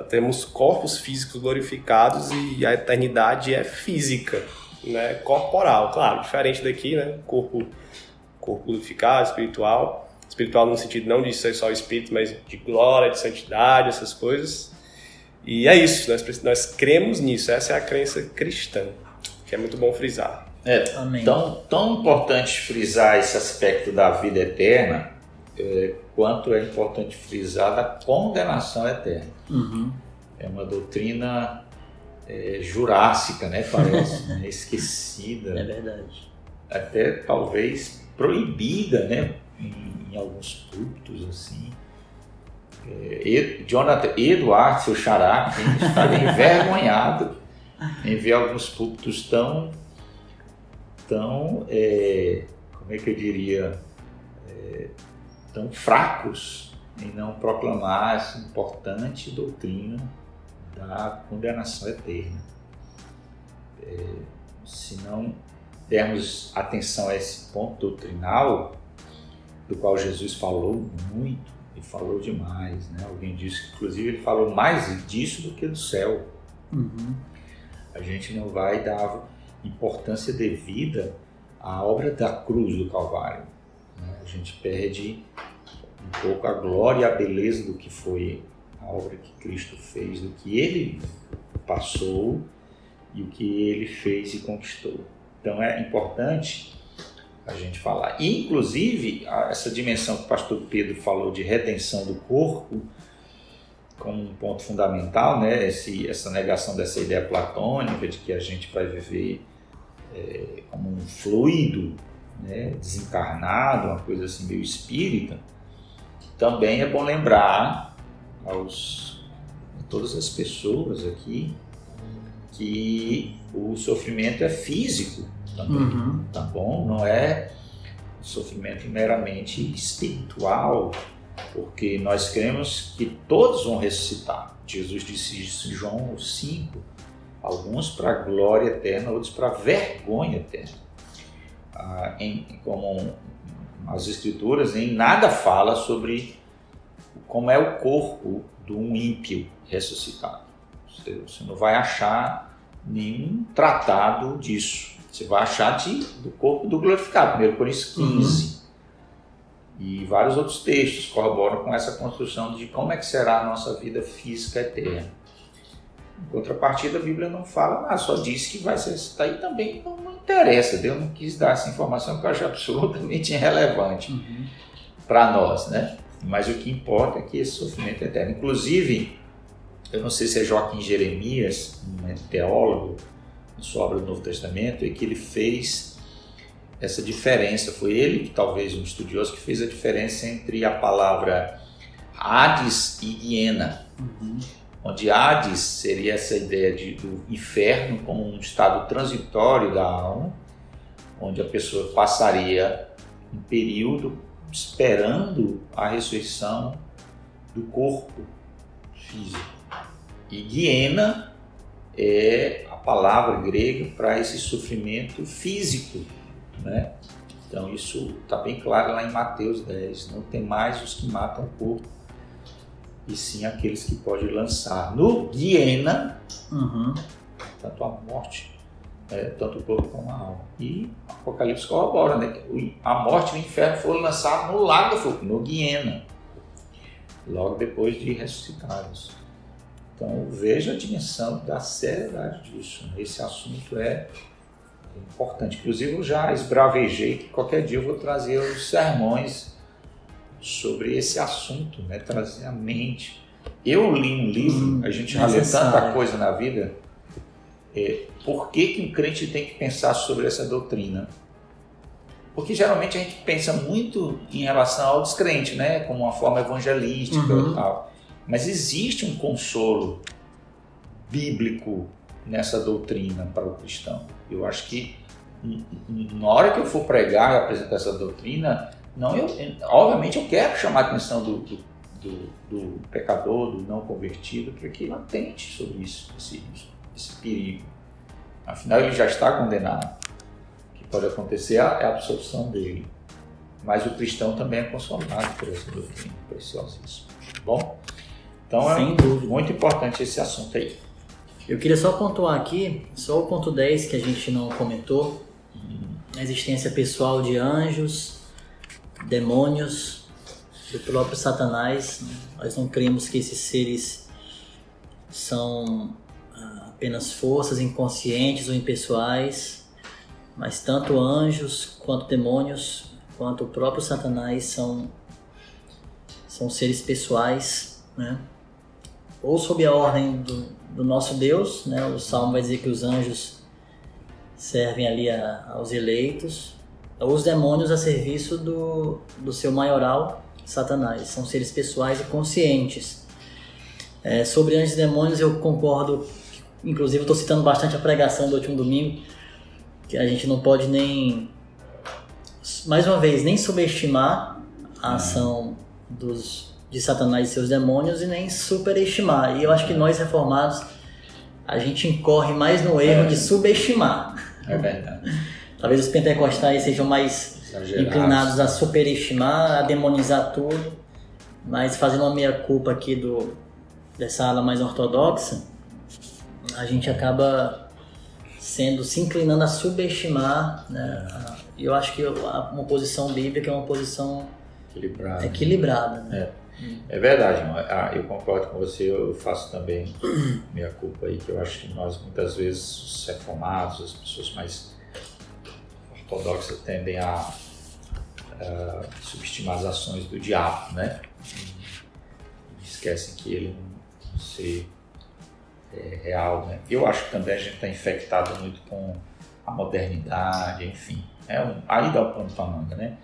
temos corpos físicos glorificados e a eternidade é física, né? corporal, claro, diferente daqui, né? corpo, corpo glorificado, espiritual, espiritual no sentido não de ser só espírito, mas de glória, de santidade, essas coisas. E é isso, nós, nós cremos nisso, essa é a crença cristã, que é muito bom frisar. É tão, tão importante frisar esse aspecto da vida eterna, é, quanto é importante frisar da condenação eterna. Uhum. É uma doutrina é, jurássica, né? Parece, né? esquecida. É verdade. Até talvez proibida, né? Em, em alguns cultos, assim. Jonathan Eduardo, seu xará, está envergonhado em ver alguns púlpitos tão, tão é, como é que eu diria, é, tão fracos em não proclamar essa importante doutrina da condenação eterna. É, se não dermos atenção a esse ponto doutrinal, do qual Jesus falou muito falou demais, né? Alguém disse que, inclusive, ele falou mais disso do que do céu. Uhum. A gente não vai dar importância devida à obra da cruz do Calvário. Né? A gente perde um pouco a glória e a beleza do que foi a obra que Cristo fez, do que ele passou e o que ele fez e conquistou. Então é importante a gente falar. E, inclusive, essa dimensão que o pastor Pedro falou de redenção do corpo, como um ponto fundamental, né? Esse, essa negação dessa ideia platônica de que a gente vai viver é, como um fluido né? desencarnado, uma coisa assim meio espírita também é bom lembrar aos, a todas as pessoas aqui que o sofrimento é físico também, uhum. tá bom? Não é sofrimento meramente espiritual, porque nós cremos que todos vão ressuscitar. Jesus disse isso em João 5, alguns para a glória eterna, outros para a vergonha eterna. Ah, em, como as escrituras em nada fala sobre como é o corpo de um ímpio ressuscitado. Você não vai achar nenhum tratado disso. Você vai achar de, do corpo do glorificado, 1 Coríntios 15. Uhum. E vários outros textos corroboram com essa construção de como é que será a nossa vida física eterna. Em contrapartida, a Bíblia não fala nada, só diz que vai ser. Isso daí também não, não, interessa. Deus não quis dar essa informação que eu acho absolutamente irrelevante uhum. para nós, né? Mas o que importa é que esse sofrimento é eterno. Inclusive, eu não sei se é Joaquim Jeremias, um teólogo, na sua obra do Novo Testamento, é que ele fez essa diferença. Foi ele, que talvez um estudioso, que fez a diferença entre a palavra Hades e Hiena. Uhum. Onde Hades seria essa ideia de, do inferno como um estado transitório da alma, onde a pessoa passaria um período esperando a ressurreição do corpo físico. E Guiena é palavra grega para esse sofrimento físico, né? Então isso está bem claro lá em Mateus 10. Não tem mais os que matam o corpo, e sim aqueles que podem lançar no Guiena, uhum. tanto a morte, é, tanto o corpo como a alma. E Apocalipse corrobora, né? A morte e o inferno foram lançados no lago do fogo, no Guiena, logo depois de ressuscitados. Então veja a dimensão da seriedade disso. Esse assunto é importante. Inclusive eu já esbravejei que qualquer dia eu vou trazer os sermões sobre esse assunto, né? trazer a mente. Eu li um livro, hum, a gente já lê tanta coisa na vida. É, por que, que um crente tem que pensar sobre essa doutrina? Porque geralmente a gente pensa muito em relação ao descrente, né? Como uma forma evangelística uhum. e tal. Mas existe um consolo bíblico nessa doutrina para o cristão. Eu acho que na hora que eu for pregar e apresentar essa doutrina, não eu, obviamente eu quero chamar a atenção do, do, do, do pecador, do não convertido, para que ele atente sobre isso, esse, esse perigo. Afinal, ele já está condenado. O que pode acontecer é a absorção dele. Mas o cristão também é consolado por essa doutrina preciosíssima. Bom? Então é muito importante esse assunto aí. Eu queria só pontuar aqui, só o ponto 10 que a gente não comentou, a existência pessoal de anjos, demônios, do próprio Satanás. Nós não cremos que esses seres são ah, apenas forças inconscientes ou impessoais, mas tanto anjos quanto demônios, quanto o próprio Satanás são, são seres pessoais, né? Ou sob a ordem do, do nosso Deus, né? O Salmo vai dizer que os anjos servem ali a, aos eleitos, ou os demônios a serviço do, do seu maioral, Satanás. São seres pessoais e conscientes. É, sobre anjos e demônios eu concordo, inclusive estou citando bastante a pregação do último domingo, que a gente não pode nem, mais uma vez, nem subestimar a ação dos de Satanás e seus demônios e nem superestimar. E eu acho que nós reformados a gente incorre mais no erro é. de subestimar. É verdade. Talvez os pentecostais sejam mais Exagerados. inclinados a superestimar, a demonizar tudo, mas fazendo uma meia culpa aqui do dessa ala mais ortodoxa, a gente acaba sendo se inclinando a subestimar, né? E eu acho que uma posição bíblica é uma posição equilibrada. equilibrada né? É. É verdade, ah, eu concordo com você, eu faço também minha culpa aí, que eu acho que nós muitas vezes, os reformados, as pessoas mais ortodoxas tendem a, a subestimar as ações do diabo, né? E esquecem que ele é um ser é, real, né? Eu acho que também a gente está infectado muito com a modernidade, enfim. É um, aí dá o pano para manga, né?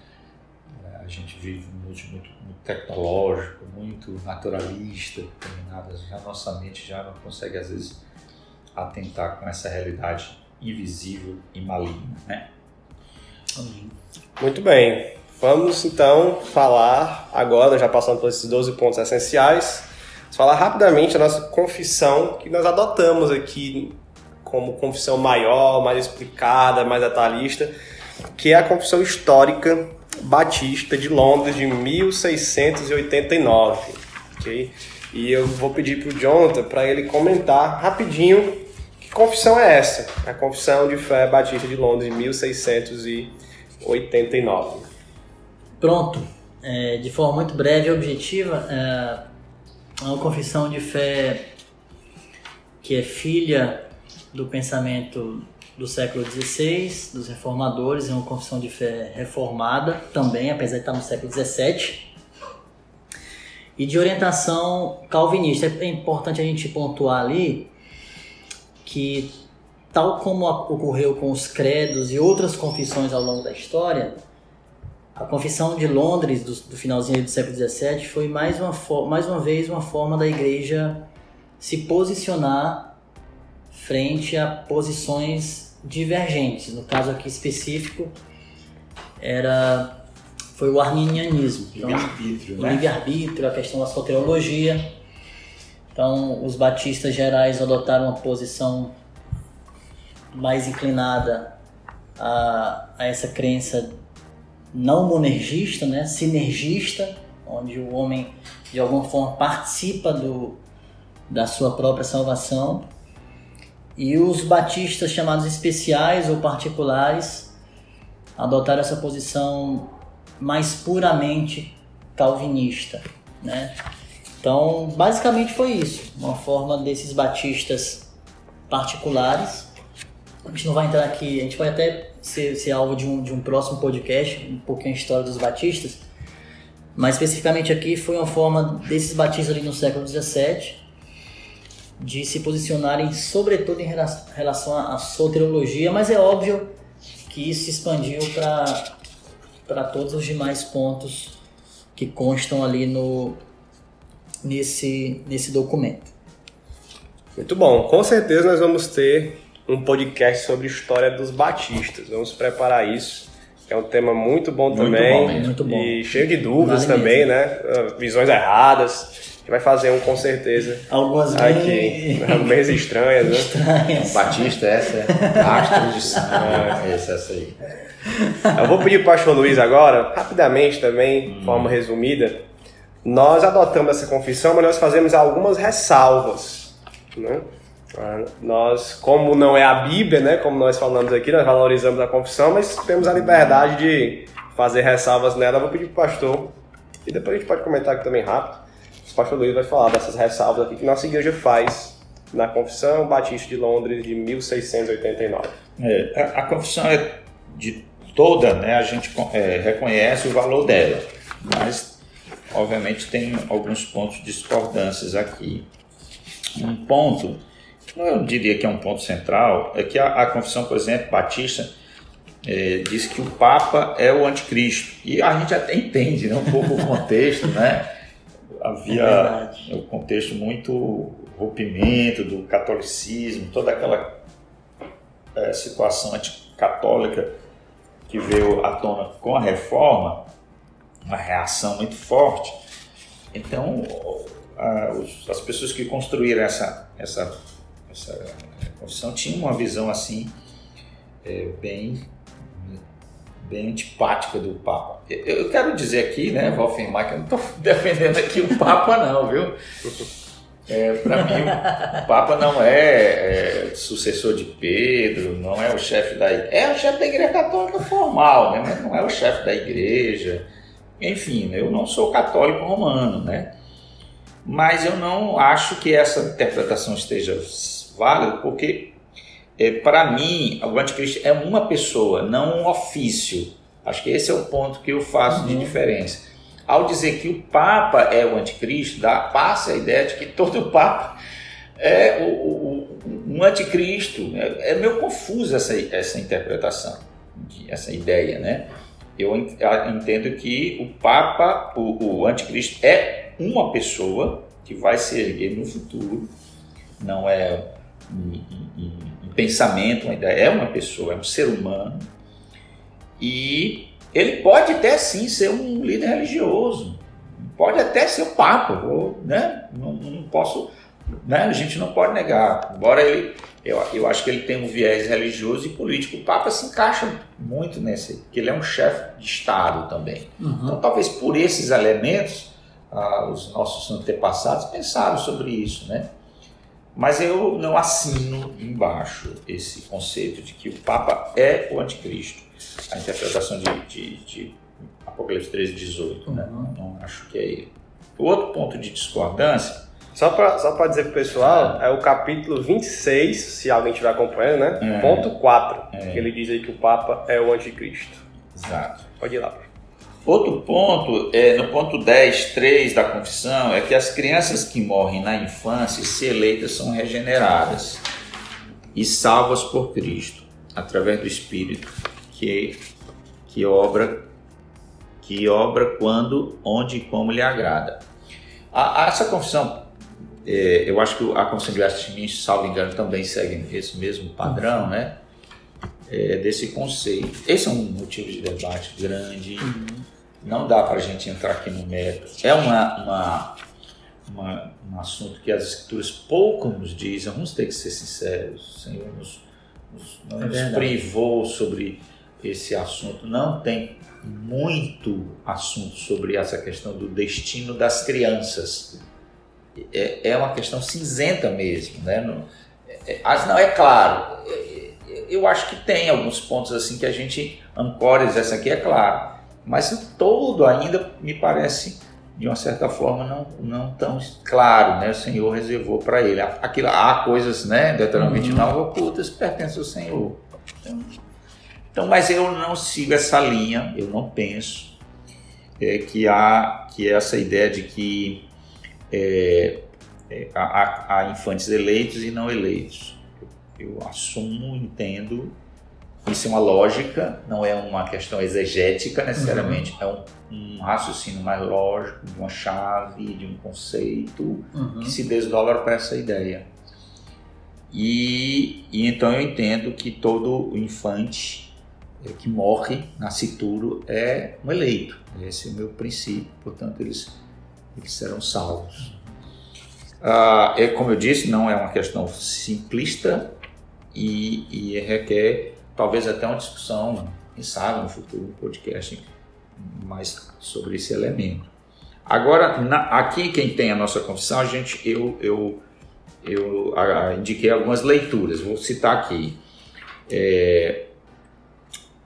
A gente vive um mundo muito, muito tecnológico, muito naturalista, determinado. Já nossa mente já não consegue, às vezes, atentar com essa realidade invisível e maligna, né? Muito bem. Vamos então falar agora, já passando por esses 12 pontos essenciais, falar rapidamente a nossa confissão que nós adotamos aqui como confissão maior, mais explicada, mais detalhista, que é a confissão histórica Batista de Londres de 1689. Okay? E eu vou pedir para o Jonathan para ele comentar rapidinho confissão é essa? A Confissão de Fé Batista de Londres, 1689. Pronto. É, de forma muito breve e objetiva, é uma confissão de fé que é filha do pensamento do século XVI, dos reformadores, é uma confissão de fé reformada também, apesar de estar no século XVII, e de orientação calvinista. É importante a gente pontuar ali que, tal como ocorreu com os credos e outras confissões ao longo da história, a Confissão de Londres, do, do finalzinho do século XVII, foi mais uma, mais uma vez uma forma da igreja se posicionar frente a posições divergentes. No caso aqui específico, era foi o arminianismo. Então, livre-arbítrio, né? livre-arbítrio, a questão da soteriologia. Então, os batistas gerais adotaram uma posição mais inclinada a, a essa crença não monergista, né, sinergista, onde o homem de alguma forma participa do, da sua própria salvação. E os batistas chamados especiais ou particulares adotaram essa posição mais puramente calvinista, né? Então, basicamente foi isso, uma forma desses batistas particulares. A gente não vai entrar aqui, a gente pode até ser, ser alvo de um, de um próximo podcast, um pouquinho a história dos batistas, mas especificamente aqui foi uma forma desses batistas ali no século XVII de se posicionarem sobretudo em relação à soteriologia, mas é óbvio que isso se expandiu para todos os demais pontos que constam ali no, nesse, nesse documento. Muito bom. Com certeza nós vamos ter um podcast sobre história dos batistas. Vamos preparar isso. É um tema muito bom muito também. Bom, muito bom. E cheio de dúvidas vale também, mesmo. né? Ah, visões erradas. Gente vai fazer um com certeza. Algumas aqui. Bem... estranhas, né? Estranhas. Batista, essa é. Astro de sangue. É. Essa, essa aí. Eu vou pedir para o pastor Luiz agora, rapidamente também, de forma resumida. Nós adotamos essa confissão, mas nós fazemos algumas ressalvas. Né? Ah, nós, como não é a Bíblia, né, como nós falamos aqui, nós valorizamos a confissão, mas temos a liberdade de fazer ressalvas nela. vou pedir para o pastor, e depois a gente pode comentar aqui também rápido. O pastor Luiz vai falar dessas ressalvas aqui que nossa igreja faz na Confissão Batista de Londres de 1689. É, a, a, confissão é de toda, né, a gente é, reconhece o valor dela, mas obviamente tem alguns pontos de discordâncias aqui. Um ponto eu diria que é um ponto central, é que a, a confissão, por exemplo, batista, é, diz que o Papa é o anticristo. E a gente até entende né, um pouco o contexto, né? Havia é um contexto muito rompimento do catolicismo, toda aquela é, situação anticatólica que veio à tona com a reforma, uma reação muito forte. Então, a, os, as pessoas que construíram essa, essa essa confissão tinha uma visão assim é, bem bem antipática do Papa. Eu quero dizer aqui, né, vou afirmar que eu não estou defendendo aqui o Papa não, viu? É, Para mim, o Papa não é, é, sucessor de Pedro, não é o chefe da igreja. É o chefe da igreja católica formal, né? mas não é o chefe da igreja. Enfim, eu não sou católico romano, né? Mas eu não acho que essa interpretação esteja válido porque, é, para mim, o anticristo é uma pessoa, não um ofício. Acho que esse é o ponto que eu faço uhum. de diferença. Ao dizer que o Papa é o anticristo, dá, passa a ideia de que todo Papa é o, o, um anticristo. É, é meio confuso essa, essa interpretação, essa ideia, né? Eu entendo que o Papa, o, o anticristo, é uma pessoa que vai se erguer no futuro, não é um, um, um pensamento, uma ideia, é uma pessoa, é um ser humano. E ele pode até sim ser um líder religioso, pode até ser o Papa, ou, né? não, não posso, né? a gente não pode negar. Embora ele, eu, eu acho que ele tem um viés religioso e político, o Papa se encaixa muito nesse, porque ele é um chefe de Estado também. Uhum. Então, talvez por esses elementos, ah, os nossos antepassados pensaram sobre isso, né? Mas eu não assino embaixo esse conceito de que o Papa é o anticristo. A interpretação de, de, de Apocalipse 13, 18. Né? Uhum. Não acho que é ele. O outro ponto de discordância. Só para só dizer para o pessoal, é. é. o capítulo 26, se alguém estiver acompanhando, né? É. Ponto 4. É. Ele diz aí que o Papa é o anticristo. Exato. Pode ir lá. Outro ponto, é, no ponto 10, 3 da confissão, é que as crianças que morrem na infância, se eleitas, são regeneradas e salvas por Cristo, através do Espírito, que, que obra que obra quando, onde e como lhe agrada. A, a essa confissão, é, eu acho que a confissão de Westminster, salvo engano, também segue esse mesmo padrão, né? É, desse conceito. Esse é um motivo de debate grande. Uhum. Não dá para a gente entrar aqui no mérito. É uma, uma, uma, um assunto que as escrituras pouco nos dizem. Vamos ter que ser sinceros. O Senhor nos, nos, não é nos privou sobre esse assunto. Não tem muito assunto sobre essa questão do destino das crianças. É, é uma questão cinzenta mesmo, né? Não é, é não, é claro, é, eu acho que tem alguns pontos assim que a gente ancores, essa aqui é claro, mas o todo ainda me parece de uma certa forma não, não tão claro, né? O Senhor reservou para ele. Aquilo, há coisas, né? Deuteronômio uhum. 29 ocultas pertencem ao Senhor. Então, então, mas eu não sigo essa linha, eu não penso é, que há que essa ideia de que é, é, há, há, infantes eleitos e não eleitos. Eu, eu assumo, entendo, isso é uma lógica, não é uma questão exegética necessariamente, uhum. é um, um, raciocínio mais lógico, de uma chave, de um conceito uhum. que se desdobra para essa ideia. E, e então eu entendo que todo infante é, que morre, nascituro, é um eleito. Esse é o meu princípio, portanto, eles, eles serão salvos. Ah, é, como eu disse, não é uma questão simplista e, e requer talvez até uma discussão, quem sabe, no futuro, um podcast mais sobre esse elemento. Agora, na, aqui quem tem a nossa confissão, a gente, eu, eu, eu a, indiquei algumas leituras, vou citar aqui. É,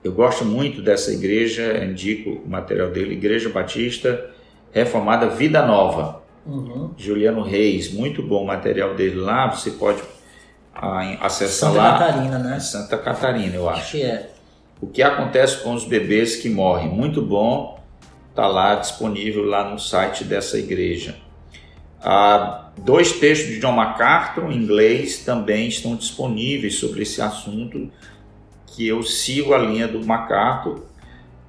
eu gosto muito dessa igreja, indico o material dele, Igreja Batista Reformada Vida Nova. Uhum. Juliano Reis, muito bom o material dele lá, você pode acessar Santa lá. Santa Catarina, né? Santa Catarina, eu acho. Acho que é. O que acontece com os bebês que morrem? Muito bom, está lá disponível lá no site dessa igreja. Ah, dois textos de John MacArthur em inglês também estão disponíveis sobre esse assunto que eu sigo a linha do MacArthur.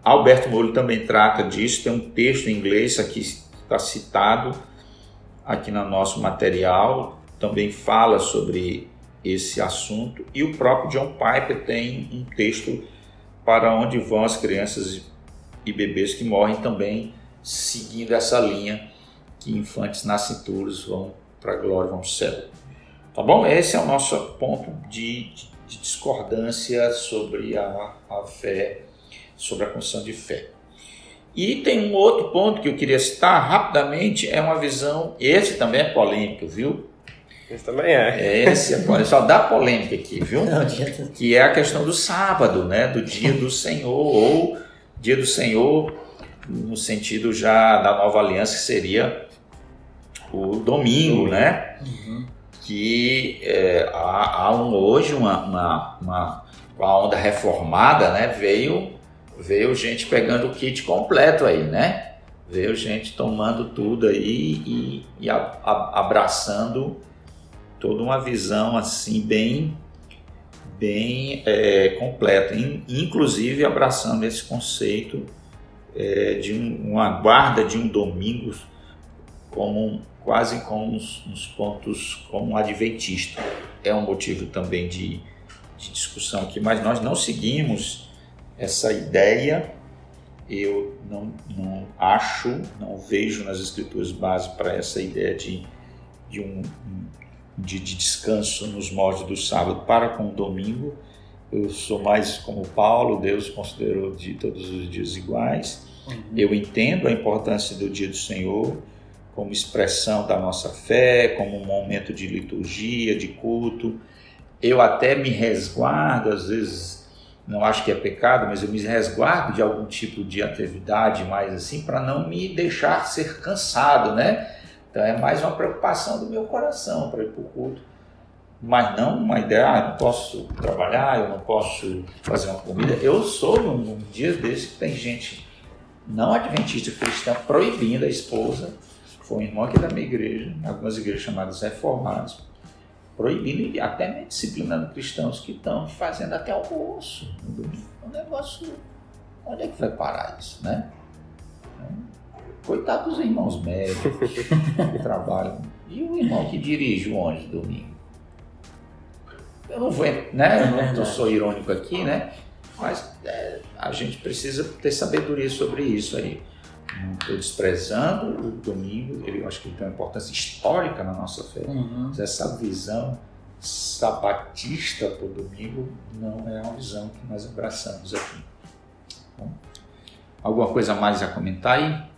Alberto Molho também trata disso, tem um texto em inglês aqui está citado aqui no nosso material, também fala sobre esse assunto e o próprio John Piper tem um texto para onde vão as crianças e bebês que morrem também seguindo essa linha que infantes nascituros vão para a glória, vão para o céu. Tá bom? Esse é o nosso ponto de, de discordância sobre a, a fé, sobre a confissão de fé. E tem um outro ponto que eu queria citar rapidamente, é uma visão, esse também é polêmico, viu? Esse também é. Esse é polêmico, só dá polêmica aqui, viu? Não, que é a questão do sábado, né? Do dia do Senhor, ou dia do Senhor no sentido já da nova aliança, que seria o domingo, né? Uhum que é, há, há um, hoje uma, uma, uma, uma onda reformada, né? Veio, veio gente pegando o kit completo aí, né? Veio gente tomando tudo aí e, e a, a, abraçando toda uma visão assim bem bem é, completa, inclusive abraçando esse conceito é, de um, uma guarda de um domingo como um, quase com uns, uns, pontos como um adventista. É um motivo também de, de discussão aqui, mas nós não seguimos essa ideia. Eu não, não acho, não vejo nas escrituras base para essa ideia de, de um de, de, descanso nos moldes do sábado para com o domingo. Eu sou mais como Paulo, Deus considerou de todos os dias iguais. Uhum. Eu entendo a importância do dia do Senhor, como expressão da nossa fé, como um momento de liturgia, de culto. Eu até me resguardo, às vezes, não acho que é pecado, mas eu me resguardo de algum tipo de atividade mais assim, para não me deixar ser cansado, né? Então é mais uma preocupação do meu coração para ir para o culto. Mas não uma ideia, ah, eu não posso trabalhar, eu não posso fazer uma comida. Eu sou num, num dia desse que tem gente não adventista cristã proibindo a esposa foi um irmão aqui da minha igreja, algumas igrejas chamadas reformadas, proibindo e até disciplinando cristãos que estão fazendo até almoço no domingo. É um negócio. Onde é que vai parar isso, né? Coitado dos irmãos médicos que trabalham. E o irmão que dirige o ônibus domingo. Eu não vou, né? Eu não sou irônico aqui, né? Mas é, a gente precisa ter sabedoria sobre isso aí. Não estou desprezando o domingo, ele, eu acho que ele tem uma importância histórica na nossa fé. Uhum. Mas essa visão sabatista para o domingo não é uma visão que nós abraçamos aqui. Bom, alguma coisa mais a comentar aí?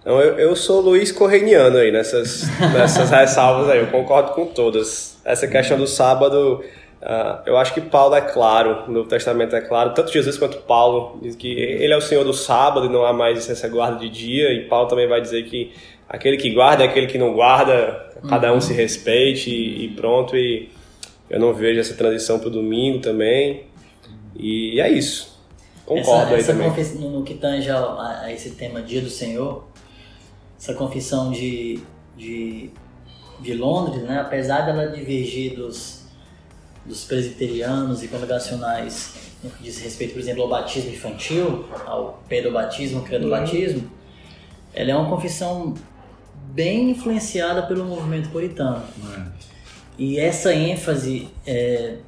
Então, eu, eu sou Luiz Correniano aí nessas, nessas ressalvas aí, eu concordo com todas. Essa questão do sábado Uh, eu acho que Paulo é claro, o Novo Testamento é claro, tanto Jesus quanto Paulo diz que ele é o Senhor do sábado e não há mais essa guarda de dia, e Paulo também vai dizer que aquele que guarda é aquele que não guarda, cada um uhum. se respeite e, e, pronto, e eu não vejo essa transição para o domingo também, e é isso. Concordo essa, aí essa também. No que tange a, a, esse tema Dia do Senhor, essa confissão de, de, de Londres, né, apesar dela divergir dos dos presbiterianos e congregacionais no que diz respeito, por exemplo, ao batismo infantil, ao pedobatismo, credobatismo, uhum. ela é uma confissão bem influenciada pelo movimento puritano. Uhum. E essa ênfase é,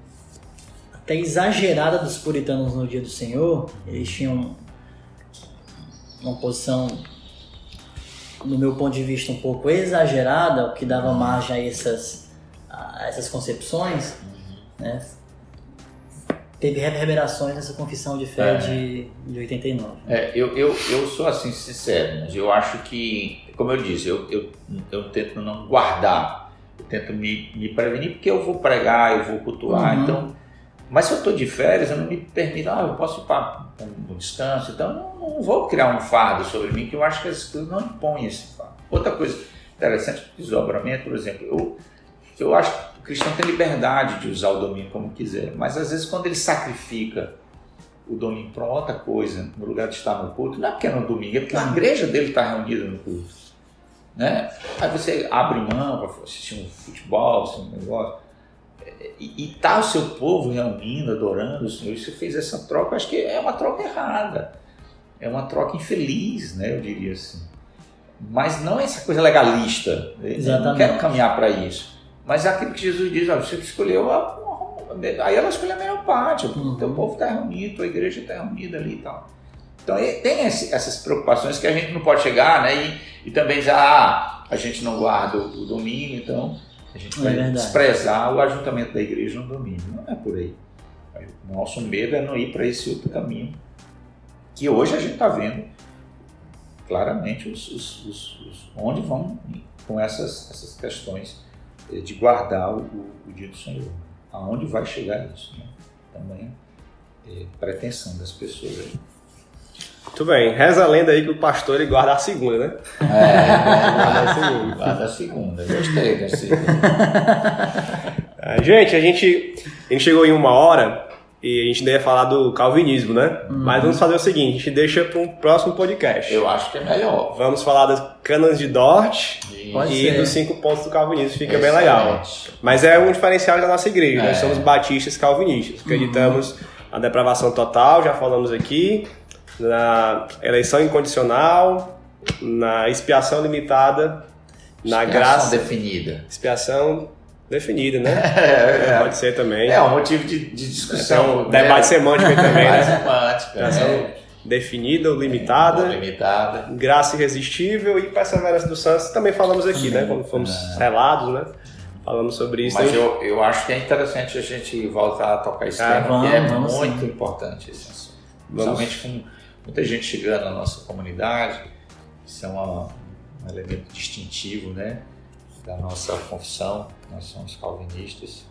até exagerada dos puritanos no dia do Senhor, eles tinham uma posição, no meu ponto de vista, um pouco exagerada, o que dava margem a essas, a essas concepções né? Teve reverberações nessa confissão de fé é. de, de 89. É, eu, eu, eu sou assim sincero, mas eu acho que, como eu disse, eu, eu, eu tento não guardar, eu tento me, me prevenir, porque eu vou pregar, eu vou cultuar, uhum. então. Mas se eu estou de férias, eu não me permito, ah, eu posso ir para um, descanso, então não, não, vou criar um fardo sobre mim, que eu acho que as coisas não impõem esse fardo. Outra coisa interessante, desdobramento, por exemplo, eu, eu acho que o cristão tem liberdade de usar o domingo como quiser, mas às vezes quando ele sacrifica o domingo para outra coisa, no lugar de estar no culto, não é porque é no domingo, é porque a igreja dele está reunida no culto. Né? Aí você abre mão para assistir um futebol, assim, um negócio, e está o seu povo reunindo, adorando o Senhor, e você fez essa troca, acho que é uma troca errada. É uma troca infeliz, né? Eu diria assim. Mas não é essa coisa legalista. Exatamente. Eu não quero caminhar para isso. Mas é aquilo que Jesus diz, ó, você escolheu a, aí ela escolheu a melhor parte, uhum. o teu povo está reunido, a igreja está reunida ali e tal. Então tem esse, essas preocupações que a gente não pode chegar, né? E, e também já ah, a gente não guarda o, o domingo, então a gente é vai é desprezar o ajuntamento da igreja no domingo. Não é por aí. O nosso medo é não ir para esse outro caminho que hoje a gente está vendo claramente os, os, os, onde vão com essas, essas questões é, de guardar o, o, dia do Senhor. Aonde vai chegar isso? Né? Também é pretensão das pessoas aí. Muito bem. Reza a lenda aí que o pastor ele guarda a segunda, né? É, guarda a segunda. Guarda a segunda. Gostei da segunda. gente, a gente, a gente chegou em uma hora e a gente ainda ia falar do calvinismo, né? Uhum. Mas vamos fazer o seguinte, a gente deixa para um próximo podcast. Eu acho que é melhor. Vamos falar das canas de Dort e dos cinco pontos do calvinismo, fica Excelente. bem legal. Mas é um diferencial da nossa igreja, é. nós somos batistas calvinistas. Acreditamos uhum. na depravação total, já falamos aqui, na eleição incondicional, na expiação limitada, na expiação graça... definida. Expiação definida, né? É, é, Pode ser também. É um motivo de, de discussão. É um debate semântico também, né? semântico. É. Definida ou limitada, limitada, graça irresistível e perseverança dos santos também falamos aqui, né? Quando fomos é. relados, né? Falamos sobre isso. Mas eu, eu acho que é interessante a gente voltar a tocar esse ah, tema, vamos, que é vamos, muito importante esse assunto. Principalmente com muita gente chegando na nossa comunidade. Isso é uma um elemento distintivo, né? Da nossa confissão, nós somos calvinistas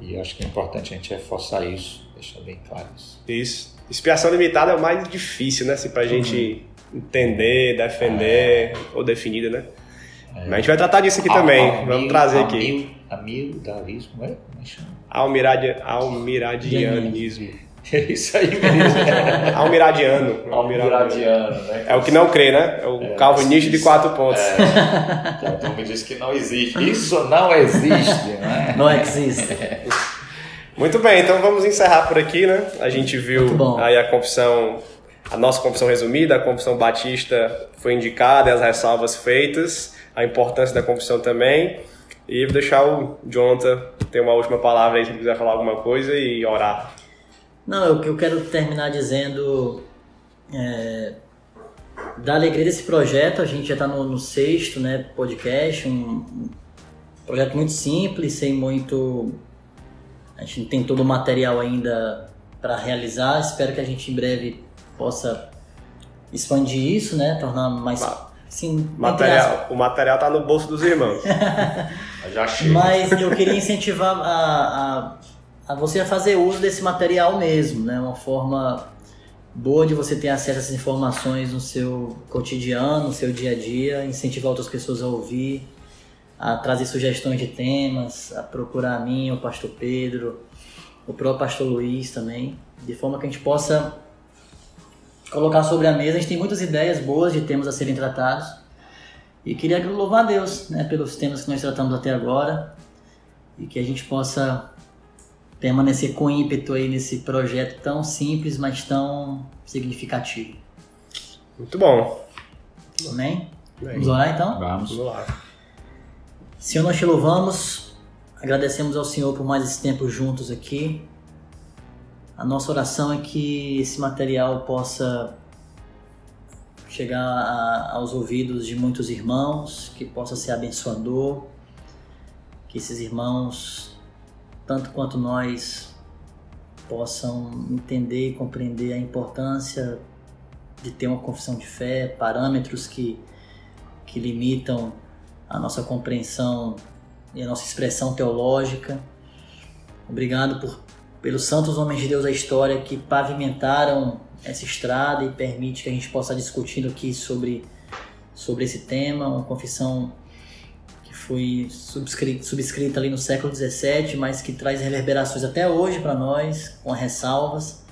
e acho que é importante a gente reforçar isso, deixar bem claro isso. Isso. Expiação limitada é o mais difícil, né? Assim, pra gente entender, defender, ou definida, né? Mas a gente vai tratar disso aqui também. Al- Vamos almir- trazer aqui. almir- Almiradarismo, é? Como é que chama? Almiradi... Almiradianismo. É isso aí mesmo. Almiradiano. Almiradiano, né? É o que não crê, né? É o calvinista de quatro pontos. Que a turma diz que não existe. Isso não existe, né? Não existe. Muito bem, então vamos encerrar por aqui, né? A gente viu aí a confissão, a nossa confissão resumida, a confissão batista foi indicada e as ressalvas feitas, a importância da confissão também. E vou deixar o Jonathan ter uma última palavra aí se ele quiser falar alguma coisa e orar. Não, eu, eu quero terminar dizendo é, da alegria desse projeto. A gente já está no, no sexto né, podcast, um, um projeto muito simples, sem muito. A gente não tem todo o material ainda para realizar. Espero que a gente em breve possa expandir isso, né, tornar mais. Ma- Assim, Material, o material tá no bolso dos irmãos. Já chega. Mas eu queria incentivar a, a, a você fazer uso desse material mesmo, né? Uma forma boa de você ter acesso a essas informações no seu cotidiano, no seu dia a dia, incentivar outras pessoas a ouvir, a trazer sugestões de temas, a procurar a mim, o pastor Pedro, o próprio pastor Luiz também, de forma que a gente possa colocar sobre a mesa. A gente tem muitas ideias boas de temas a serem tratados. E queria louvar a Deus né, pelos temas que nós tratamos até agora e que a gente possa permanecer com ímpeto aí nesse projeto tão simples, mas tão significativo. Muito bom. Amém? Bem, Vamos orar então? Vamos. Vamos lá. Senhor, nós te louvamos, agradecemos ao Senhor por mais esse tempo juntos aqui. A nossa oração é que esse material possa chegar a- aos ouvidos de muitos irmãos, que possa ser abençoador, que esses irmãos, tanto quanto nós, possam entender e compreender a importância de ter uma confissão de fé, parâmetros que, que limitam a nossa compreensão e a nossa expressão teológica. Obrigado por, pelos santos homens de Deus da história que pavimentaram essa estrada e permite que a gente possa discutir aqui sobre, sobre esse tema, uma confissão foi subscrita, subscrita ali no século XVII, mas que traz reverberações até hoje para nós, com ressalvas.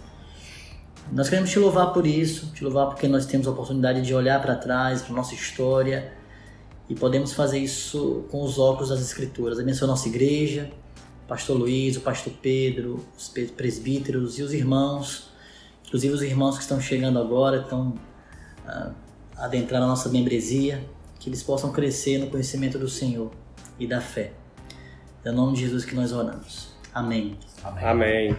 Nós queremos te louvar por isso, te louvar porque nós temos a oportunidade de olhar para trás, para nossa história, e podemos fazer isso com os óculos das Escrituras. Abençoa a nossa igreja, o pastor Luiz, o pastor Pedro, os presbíteros e os irmãos, inclusive os irmãos que estão chegando agora, estão ah, adentrando a nossa membresia, que eles possam crescer no conhecimento do Senhor e da fé. É no nome de Jesus que nós oramos. Amém. Amém. Amém.